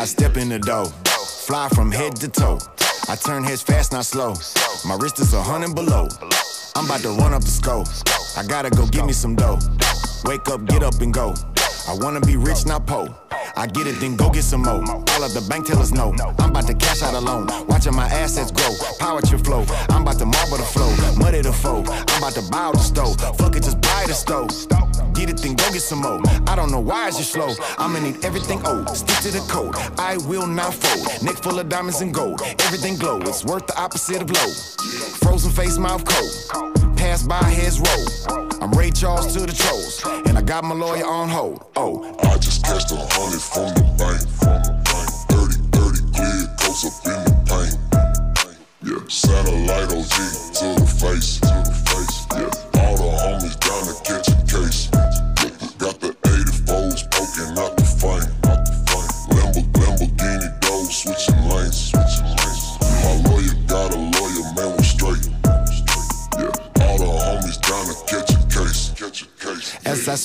S: I step in the dough. Fly from head to toe. I turn heads fast, not slow. My wrist is a hundred below. I'm about to run up the scope. I gotta go get me some dough. Wake up, get up and go. I wanna be rich, not poor. I get it, then go get some more. All of the bank tellers know. I'm about to cash out a loan. Watching my assets grow. Power to flow. I'm about to marble the flow. Muddy the foe. I'm about to buy the stove. Fuck it, just buy the stove. Get it, then go get some more. I don't know why it's just slow. I'ma need everything old. Stick to the code. I will not fold. Neck full of diamonds and gold. Everything glow. It's worth the opposite of low. Frozen face, mouth cold. Pass by, heads roll. I'm Ray Charles to the trolls. And I got my lawyer on hold. Oh,
R: I just cashed a hundred from the bank. From the bank. 30, 30 clear coats up in the paint. Yeah, satellite OG. To the face.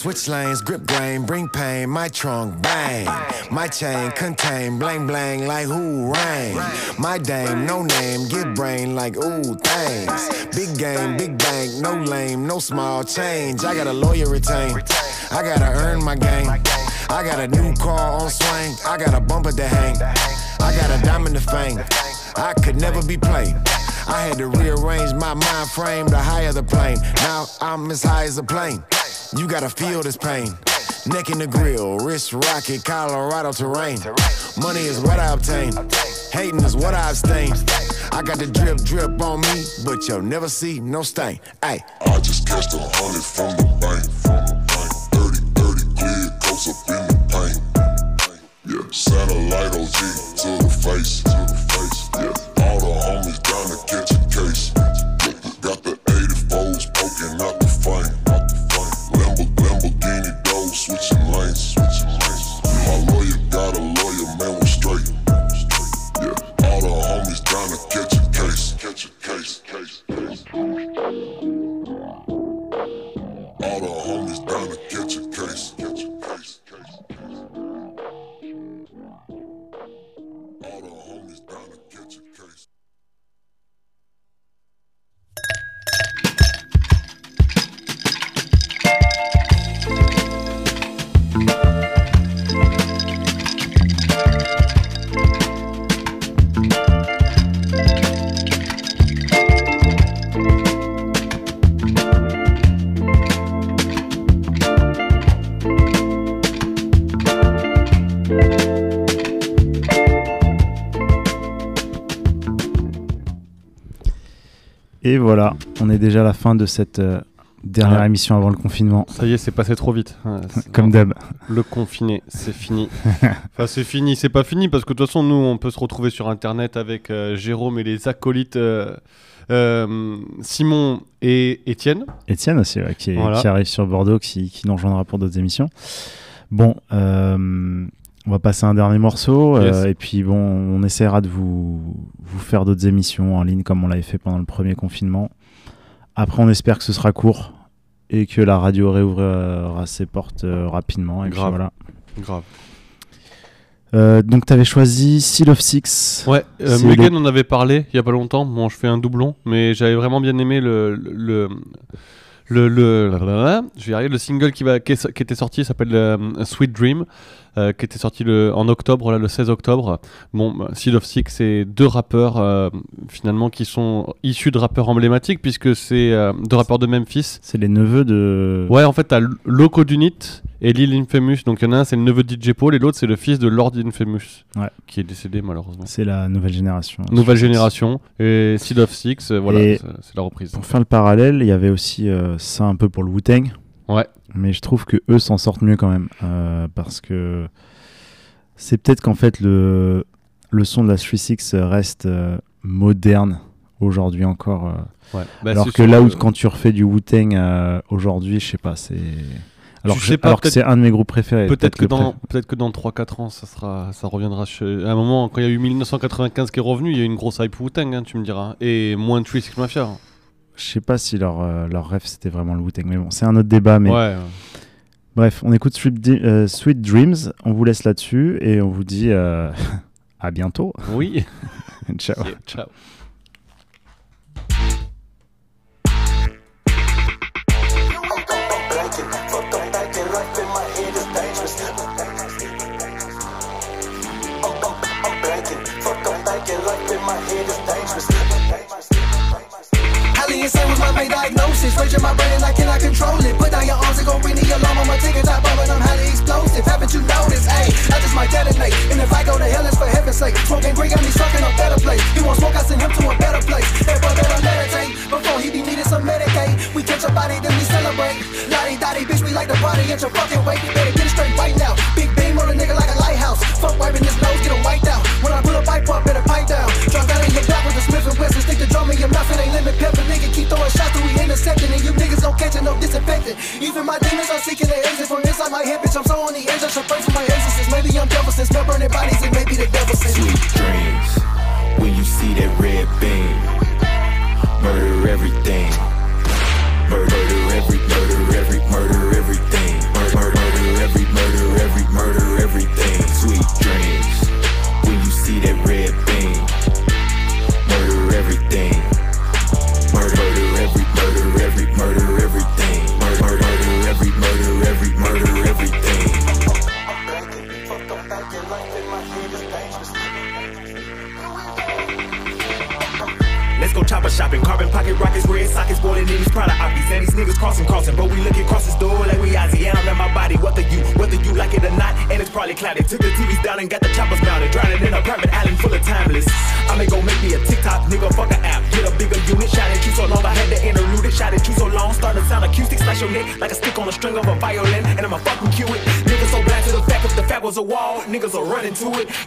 S: Switch lanes, grip grain, bring pain, my trunk bang. My chain contain bling bling, like who rain. My dame, no name, get brain like ooh things. Big game, big bank, no lame, no small change. I got a lawyer retained. I gotta earn my game. I got a new car on swing. I got a bumper to hang. I got a diamond to fame. I could never be played. I had to rearrange my mind frame to higher the plane. Now I'm as high as a plane. You gotta feel this pain. Neck in the grill, wrist rocket, Colorado terrain. Money is what I obtain. Hating is what I abstain. I got the drip drip on me, but you'll never see no stain. Ay.
R: I just cashed a hundred from the bank. From the bank. 30, 30 clear coats up in the paint. Satellite OG to the face. To the face. Yeah. All the homies
D: est déjà à la fin de cette euh, dernière émission avant le confinement.
E: Ça y est, c'est passé trop vite. Ouais,
D: Comme d'hab.
E: Le confiné, c'est fini. enfin, c'est fini, c'est pas fini parce que de toute façon, nous, on peut se retrouver sur internet avec euh, Jérôme et les acolytes euh, Simon et Étienne.
D: Étienne aussi, ouais, qui, est-
E: Voilà.
D: qui arrive sur Bordeaux, qui, qui nous rejoindra pour d'autres émissions. Bon, euh, on va passer un dernier morceau. euh, et puis, bon, on essaiera de vous, vous faire d'autres émissions en ligne comme on l'avait fait pendant le premier confinement. Après, on espère que ce sera court et que la radio réouvrira ses portes euh, rapidement. Et puis
E: Grave.
D: voilà.
E: Grave.
D: Euh, donc, tu avais choisi Seal of Six.
E: Ouais, euh, Megan
D: le-
E: en avait parlé il y a pas longtemps. Bon, je fais un doublon, mais j'avais vraiment bien aimé le le le, le, le- je vais y arriver, le single qui va qui, est- qui était sorti s'appelle euh, Sweet Dream. Euh, qui était sorti le, en octobre, là, le 16 octobre. Bon, bah, Seal of Six, c'est deux rappeurs euh, finalement qui sont issus de rappeurs emblématiques puisque c'est euh, deux rappeurs de Memphis.
D: C'est les neveux de.
E: Ouais, en fait, t'as Loco Dunit et Lil Infamous. Donc, il y en a un, c'est le neveu de DJ Paul, et l'autre, c'est le fils de Lord Infamous,
D: Ouais.
E: qui est décédé malheureusement.
D: C'est la nouvelle génération.
E: Nouvelle génération. Et Seed of Six, voilà, c'est la reprise.
D: Pour faire le parallèle, il y avait aussi ça un peu pour le Wu-Tang.
E: Ouais.
D: Mais je trouve que eux s'en sortent mieux quand même. euh, parce que c'est peut-être qu'en fait le, le son de la 3-6 reste euh, moderne aujourd'hui encore. euh.
E: Ouais. Bah,
D: alors que là où quand tu refais du Wu-Tang aujourd'hui, je sais pas, c'est. Alors, que,
E: sais pas,
D: alors que c'est un de mes groupes préférés.
E: Peut-être que, dans,
D: pré-
E: peut-être que dans 3-4 ans, ça, sera, ça reviendra. chez- À un moment, quand il y a eu 1995 qui est revenu, il y a eu une grosse hype Wu-Tang, hein, tu me diras. Et moins de 3 Mafia.
D: Je sais pas si leur, euh, leur rêve c'était vraiment le Wu-Tang. Mais bon, c'est un autre débat. Mais...
E: Ouais.
D: Bref, on écoute Sweet, euh, Sweet Dreams. On vous laisse là-dessus et on vous dit euh, à bientôt.
E: Oui.
D: Ciao.
E: Yeah, ciao.
T: In my brain and I cannot control it. Put down your arms and go ring the alarm on my ticket. I bomb and I'm highly explosive. Haven't you noticed? Hey, I just might detonate. And if I go to hell, it's for heaven's sake. Smoking green got me stuck in a better place. He won't smoke, I send him to a better place. That boy better meditate before he be needing some Medicaid. We catch a body, then we celebrate. Lottie dotty, bitch, we like the body at your fucking weight. Better get it straight right now. Even my demons are seeking the exit from inside my head, bitch. I'm so on the edge, I should pray my exorcist. Maybe I'm devil since burning bodies, and maybe the devil since.
U: Sweet dreams when you see that red beam. into it.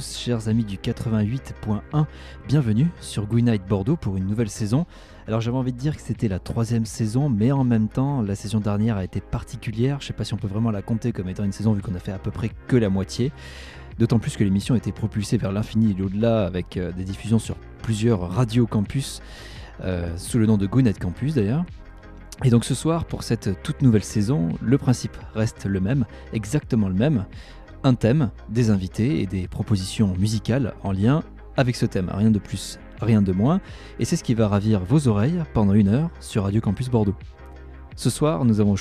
V: Chers amis du 88.1. Bienvenue sur Night Bordeaux pour une nouvelle saison. Alors j'avais envie de dire que c'était la troisième saison, mais en même temps, la saison dernière a été particulière. Je sais pas si on peut vraiment la compter comme étant une saison vu qu'on a fait à peu près que la moitié. D'autant plus que l'émission était propulsée vers l'infini et l'au-delà avec euh, des diffusions sur plusieurs radios campus, euh, sous le nom de Night Campus d'ailleurs. Et donc ce soir, pour cette toute nouvelle saison, le principe reste le même, exactement le même. Un thème, des invités et des propositions musicales en lien avec ce thème. Rien de plus, rien de moins. Et c'est ce qui va ravir vos oreilles pendant une heure sur Radio Campus Bordeaux. Ce soir, nous avons choisi